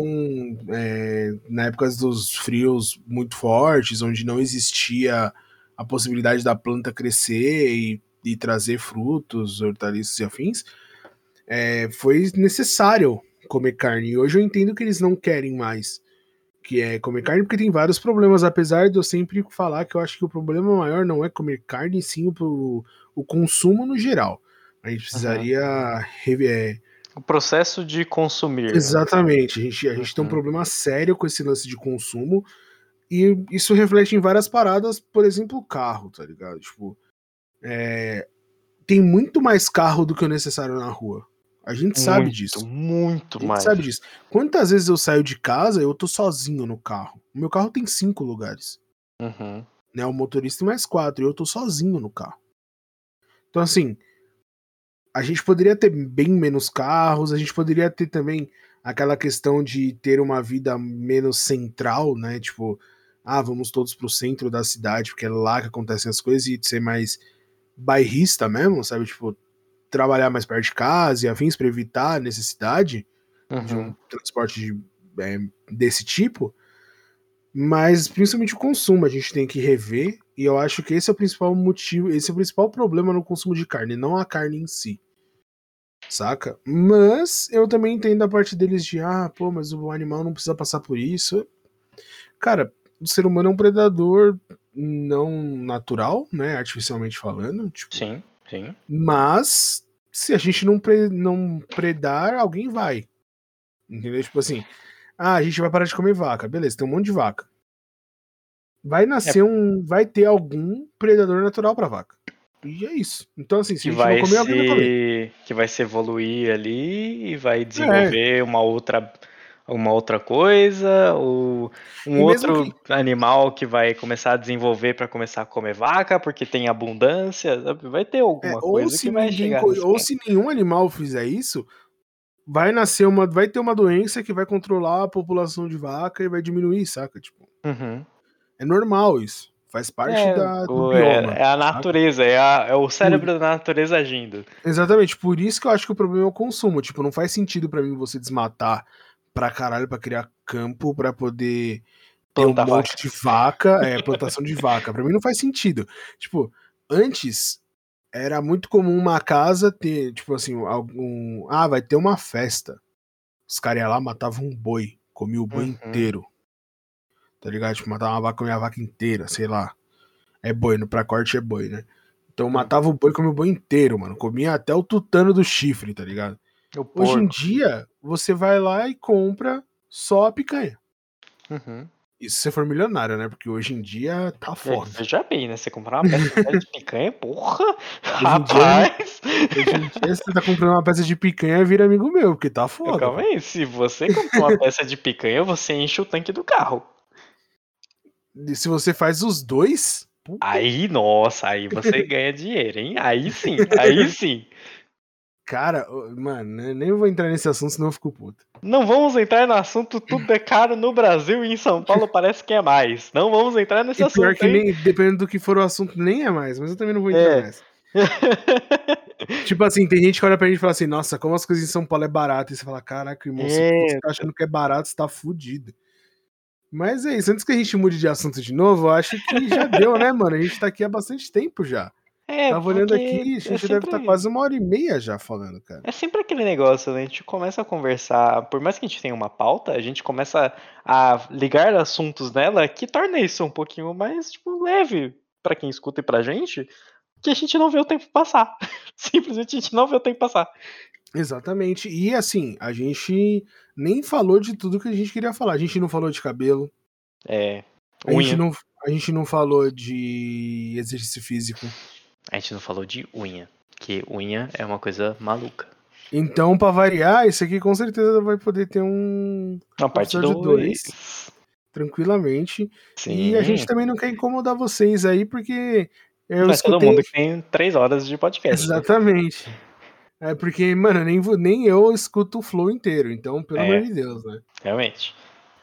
É, na época dos frios muito fortes, onde não existia a possibilidade da planta crescer e, e trazer frutos, hortaliças e afins, é, foi necessário comer carne. E hoje eu entendo que eles não querem mais que é comer carne, porque tem vários problemas, apesar de eu sempre falar que eu acho que o problema maior não é comer carne, sim o, o consumo no geral. A gente precisaria uhum. é, o processo de consumir. Né? Exatamente. A gente, a gente uhum. tem um uhum. problema sério com esse lance de consumo. E isso reflete em várias paradas, por exemplo, o carro, tá ligado? Tipo, é, tem muito mais carro do que o necessário na rua. A gente sabe muito, disso. Muito a gente mais. sabe disso. Quantas vezes eu saio de casa eu tô sozinho no carro? O meu carro tem cinco lugares. Uhum. Né, o motorista tem mais quatro e eu tô sozinho no carro. Então, assim, a gente poderia ter bem menos carros, a gente poderia ter também aquela questão de ter uma vida menos central, né? Tipo, ah, vamos todos pro centro da cidade, porque é lá que acontecem as coisas, e ser mais bairrista mesmo, sabe? Tipo, trabalhar mais perto de casa e afins para evitar a necessidade uhum. de um transporte de, é, desse tipo. Mas principalmente o consumo a gente tem que rever, e eu acho que esse é o principal motivo, esse é o principal problema no consumo de carne, não a carne em si. Saca? Mas eu também entendo a parte deles de, ah, pô, mas o animal não precisa passar por isso. Cara, o ser humano é um predador não natural, né? Artificialmente falando. Tipo, Sim, sim. Mas se a gente não, pre não predar, alguém vai. Entendeu? Tipo assim, ah, a gente vai parar de comer vaca. Beleza, tem um monte de vaca. Vai nascer É. um. Vai ter algum predador natural pra vaca. E é isso. Então, assim, se Que a gente não vai, comer, alguém vai comer. que vai se evoluir ali e vai desenvolver uma outra uma outra coisa, ou um outro animal que vai começar a desenvolver para começar a comer vaca, porque tem abundância, vai ter É, alguma ou, coisa que vai ninguém, chegar ou se nenhum animal fizer isso, vai nascer uma. Vai ter uma doença que vai controlar a população de vaca e vai diminuir, saca? Tipo, Uhum. é normal isso. Faz parte É, da, do o- é- bioma. é a saca? natureza, é, a- é o cérebro da natureza agindo. Exatamente, por isso que eu acho que o problema é o consumo. Tipo, não faz sentido pra mim você desmatar pra caralho pra criar campo pra poder ter um monte vaca. de vaca, é, plantação de vaca. Pra mim não faz sentido. Tipo, antes era muito comum uma casa ter, tipo assim, algum. Ah, vai ter uma festa. Os caras iam lá, matavam um boi, comiam o boi Uhum. inteiro. Tá ligado? Tipo, matava uma vaca, comia a vaca inteira, sei lá. É boi, no pra corte é boi, né? Então matava o boi, comia o boi inteiro, mano. Comia até o tutano do chifre, tá ligado? Hoje em dia, você vai lá e compra só a picanha. Uhum. Isso se você for milionário, né? Porque hoje em dia tá foda. veja bem, né? Você comprar uma peça de picanha, porra! dia, Rapaz! Hoje em dia, você tá comprando uma peça de picanha vira amigo meu, porque tá foda. Calma aí, se você comprar uma peça de picanha, você enche o tanque do carro. E se você faz os dois, puta, Aí, nossa, aí você ganha dinheiro, hein? Aí sim, aí sim. Cara, mano, né, nem vou entrar nesse assunto, senão eu fico puto. Não vamos entrar no assunto, tudo é caro no Brasil e em São Paulo parece que é mais. Não vamos entrar nesse E pior assunto, que hein? nem, dependendo do que for o assunto, nem é mais, mas eu também não vou entrar É. nessa. Tipo assim, tem gente que olha pra gente e fala assim, nossa, como as coisas em São Paulo é barato. E você fala, caraca, irmão, É. você tá achando que é barato, você tá fudido. Mas é isso, antes que a gente mude de assunto de novo, eu acho que já deu, né, mano? A gente tá aqui há bastante tempo já. É, Tava olhando aqui, a é gente deve sempre- estar quase uma hora e meia já falando, cara. É sempre aquele negócio, né? A gente começa a conversar, por mais que a gente tenha uma pauta, a gente começa a ligar assuntos nela que torna isso um pouquinho mais, tipo, leve pra quem escuta e pra gente, que a gente não vê o tempo passar. Simplesmente a gente não vê o tempo passar. Exatamente. E assim, a gente nem falou de tudo que a gente queria falar. A gente não falou de cabelo, É. a gente Unha. não, a gente não falou de exercício físico. A gente não falou de unha, que unha é uma coisa maluca. Então, pra variar, esse aqui com certeza vai poder ter um Uma parte episódio do dois. tranquilamente. Sim. E a gente também não quer incomodar vocês aí, porque eu Mas todo escutei. mundo que tem três horas de podcast. né? Exatamente. É porque, mano, nem, nem eu escuto o flow inteiro, então, pelo É. amor de Deus, né? Realmente.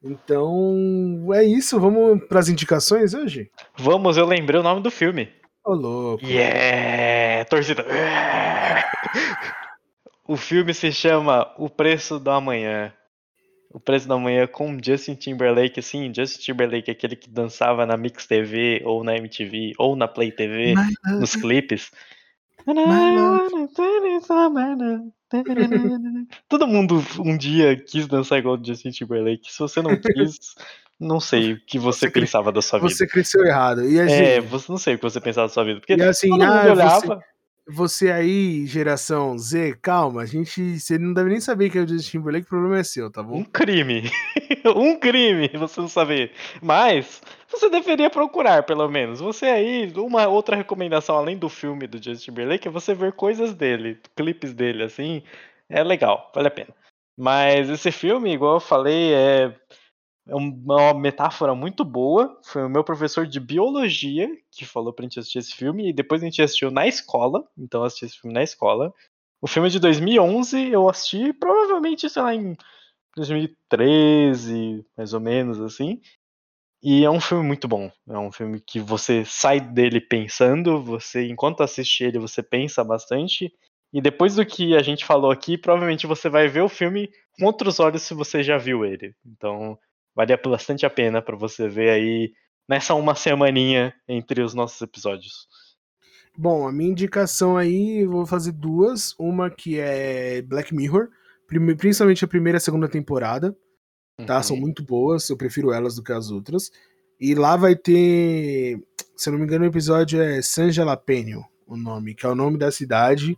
Então, é isso. Vamos pras indicações hoje? Vamos, eu lembrei o nome do filme. Ô, louco. Yeah! Torcida. O filme se chama O Preço do Amanhã. O Preço do Amanhã com Justin Timberlake, assim, Justin Timberlake, aquele que dançava na Mix TV, ou na MTV, ou na Play TV, nos clipes. Todo mundo um dia quis dançar igual o Justin Timberlake. Se você não quis, não sei o que você, Você pensava da sua vida. Você cresceu errado. E É, você não sei o que você pensava da sua vida. Porque e assim, todo ah, você, olhava. você aí, geração Z, calma, a gente. Você não deve nem saber que é o Justin Timberlake, o problema é seu, tá Um bom? crime. um crime você não saber. Mas você deveria procurar, pelo menos. Você aí, uma outra recomendação além do filme do Justin Timberlake é você ver coisas dele, clipes dele, assim. É legal, vale a pena. Mas esse filme, igual eu falei, é é uma metáfora muito boa. Foi o meu professor de biologia que falou pra gente assistir esse filme. E depois a gente assistiu na escola. Então eu assisti esse filme na escola. O filme é de 2011. Eu assisti provavelmente, sei lá, em 2013, mais ou menos assim. E é um filme muito bom. É um filme que você sai dele pensando, você enquanto assiste ele, você pensa bastante. E depois do que a gente falou aqui, provavelmente você vai ver o filme com outros olhos se você já viu ele. Então, vale bastante a pena pra você ver aí nessa uma semaninha entre os nossos episódios. Bom, a minha indicação aí, eu vou fazer duas. Uma que é Black Mirror, principalmente a primeira e a segunda temporada. Tá? Uhum. São muito boas, eu prefiro elas do que as outras. E lá vai ter, se eu não me engano, o episódio é San Jalapeno, o nome, que é o nome da cidade,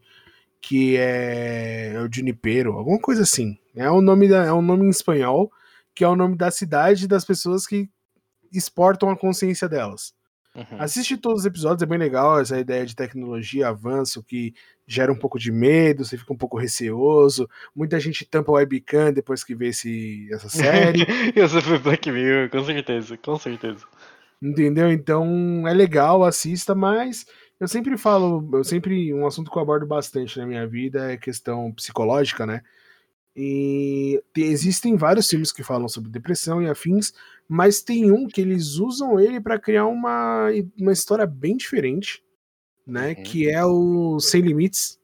que é, é o Junipero, alguma coisa assim. É o nome da, é um nome em espanhol, que é o nome da cidade das pessoas que exportam a consciência delas. Uhum. Assiste todos os episódios, é bem legal essa ideia de tecnologia, avanço que gera um pouco de medo, você fica um pouco receoso. Muita gente tampa o webcam depois que vê esse, essa série. eu sou Black Mirror, com certeza, com certeza. Entendeu? Então é legal, assista, mas eu sempre falo, eu sempre um assunto que eu abordo bastante na minha vida é questão psicológica, né? E existem vários filmes que falam sobre depressão e afins, mas tem um que eles usam ele para criar uma, uma história bem diferente, né? Uhum. Que é o Sem Limites.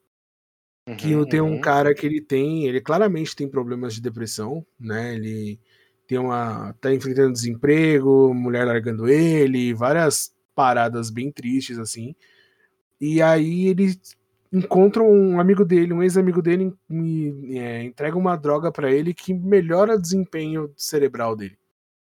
Uhum, que tem um uhum. cara que ele tem, ele claramente tem problemas de depressão, né? Ele tem uma tá enfrentando desemprego, mulher largando ele, várias paradas bem tristes assim. E aí ele encontra um amigo dele, um ex-amigo dele, e é, entrega uma droga para ele que melhora o desempenho cerebral dele.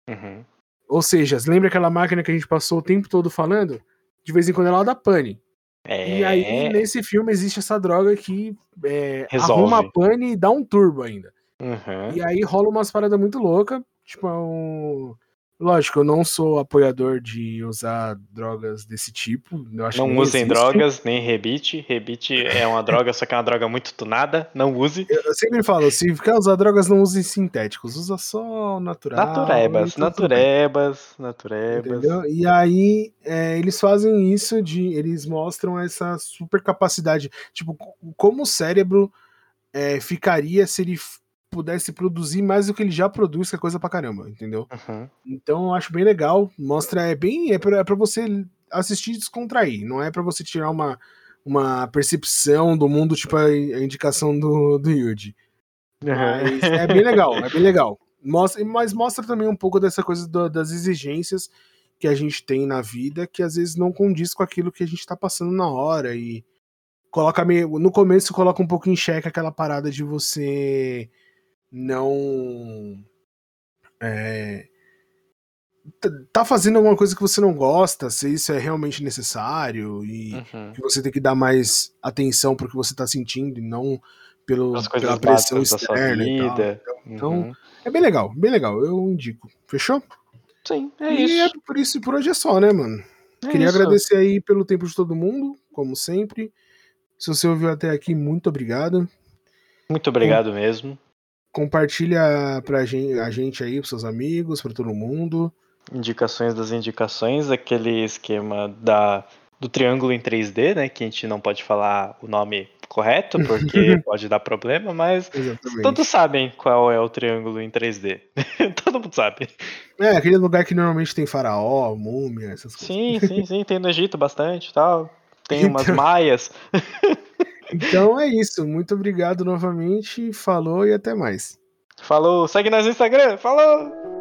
Uhum. Ou seja, lembra aquela máquina que a gente passou o tempo todo falando? De vez em quando ela dá pane. É... E aí, nesse filme, existe essa droga que é, arruma a pane e dá um turbo ainda. Uhum. E aí rola umas paradas muito loucas. Tipo, é um Lógico, eu não sou apoiador de usar drogas desse tipo. não usem existe. drogas, nem rebite. Rebite é uma droga, só que é uma droga muito tunada. Não use. Eu sempre falo, se quer usar drogas, não use sintéticos. Usa só natural. Naturebas, naturebas, naturebas. Entendeu? E aí, é, eles fazem isso de... Eles mostram essa super capacidade. Tipo, como o cérebro é, ficaria se ele pudesse produzir mais do que ele já produz, que é coisa pra caramba, entendeu? Uhum. Então eu acho bem legal. Mostra, é bem. É pra, é pra você assistir e descontrair. Não é para você tirar uma, uma percepção do mundo, tipo a, indicação do, do Yuji. Uhum. Mas é bem legal, é bem legal. Mostra, mas mostra também um pouco dessa coisa do, das exigências que a gente tem na vida, que às vezes não condiz com aquilo que a gente tá passando na hora. E coloca meio. No começo coloca um pouco em xeque aquela parada de você não. É, tá fazendo alguma coisa que você não gosta, se isso é realmente necessário e uhum. que você tem que dar mais atenção pro que você tá sentindo e não pelo, pela pressão externa e. Então, então, uhum. é bem legal, bem legal, eu indico. Fechou? Sim, é e isso. É por isso por hoje é só, né, mano? É Queria isso. agradecer aí pelo tempo de todo mundo, como sempre. Se você ouviu até aqui, muito obrigado. Muito obrigado mesmo. Compartilha pra gente, a gente aí, pros seus amigos, para todo mundo. Indicações das indicações, aquele esquema da, do triângulo em 3D, né? Que a gente não pode falar o nome correto, porque pode dar problema, mas Exatamente. todos sabem qual é o triângulo em 3D. Todo mundo sabe. É, aquele lugar que normalmente tem faraó, múmia, essas coisas. Sim, sim, sim, tem no Egito bastante tal. Tem então... umas maias. Então é isso. Muito obrigado novamente. Falou e até mais. Falou. Segue nós no Instagram. Falou!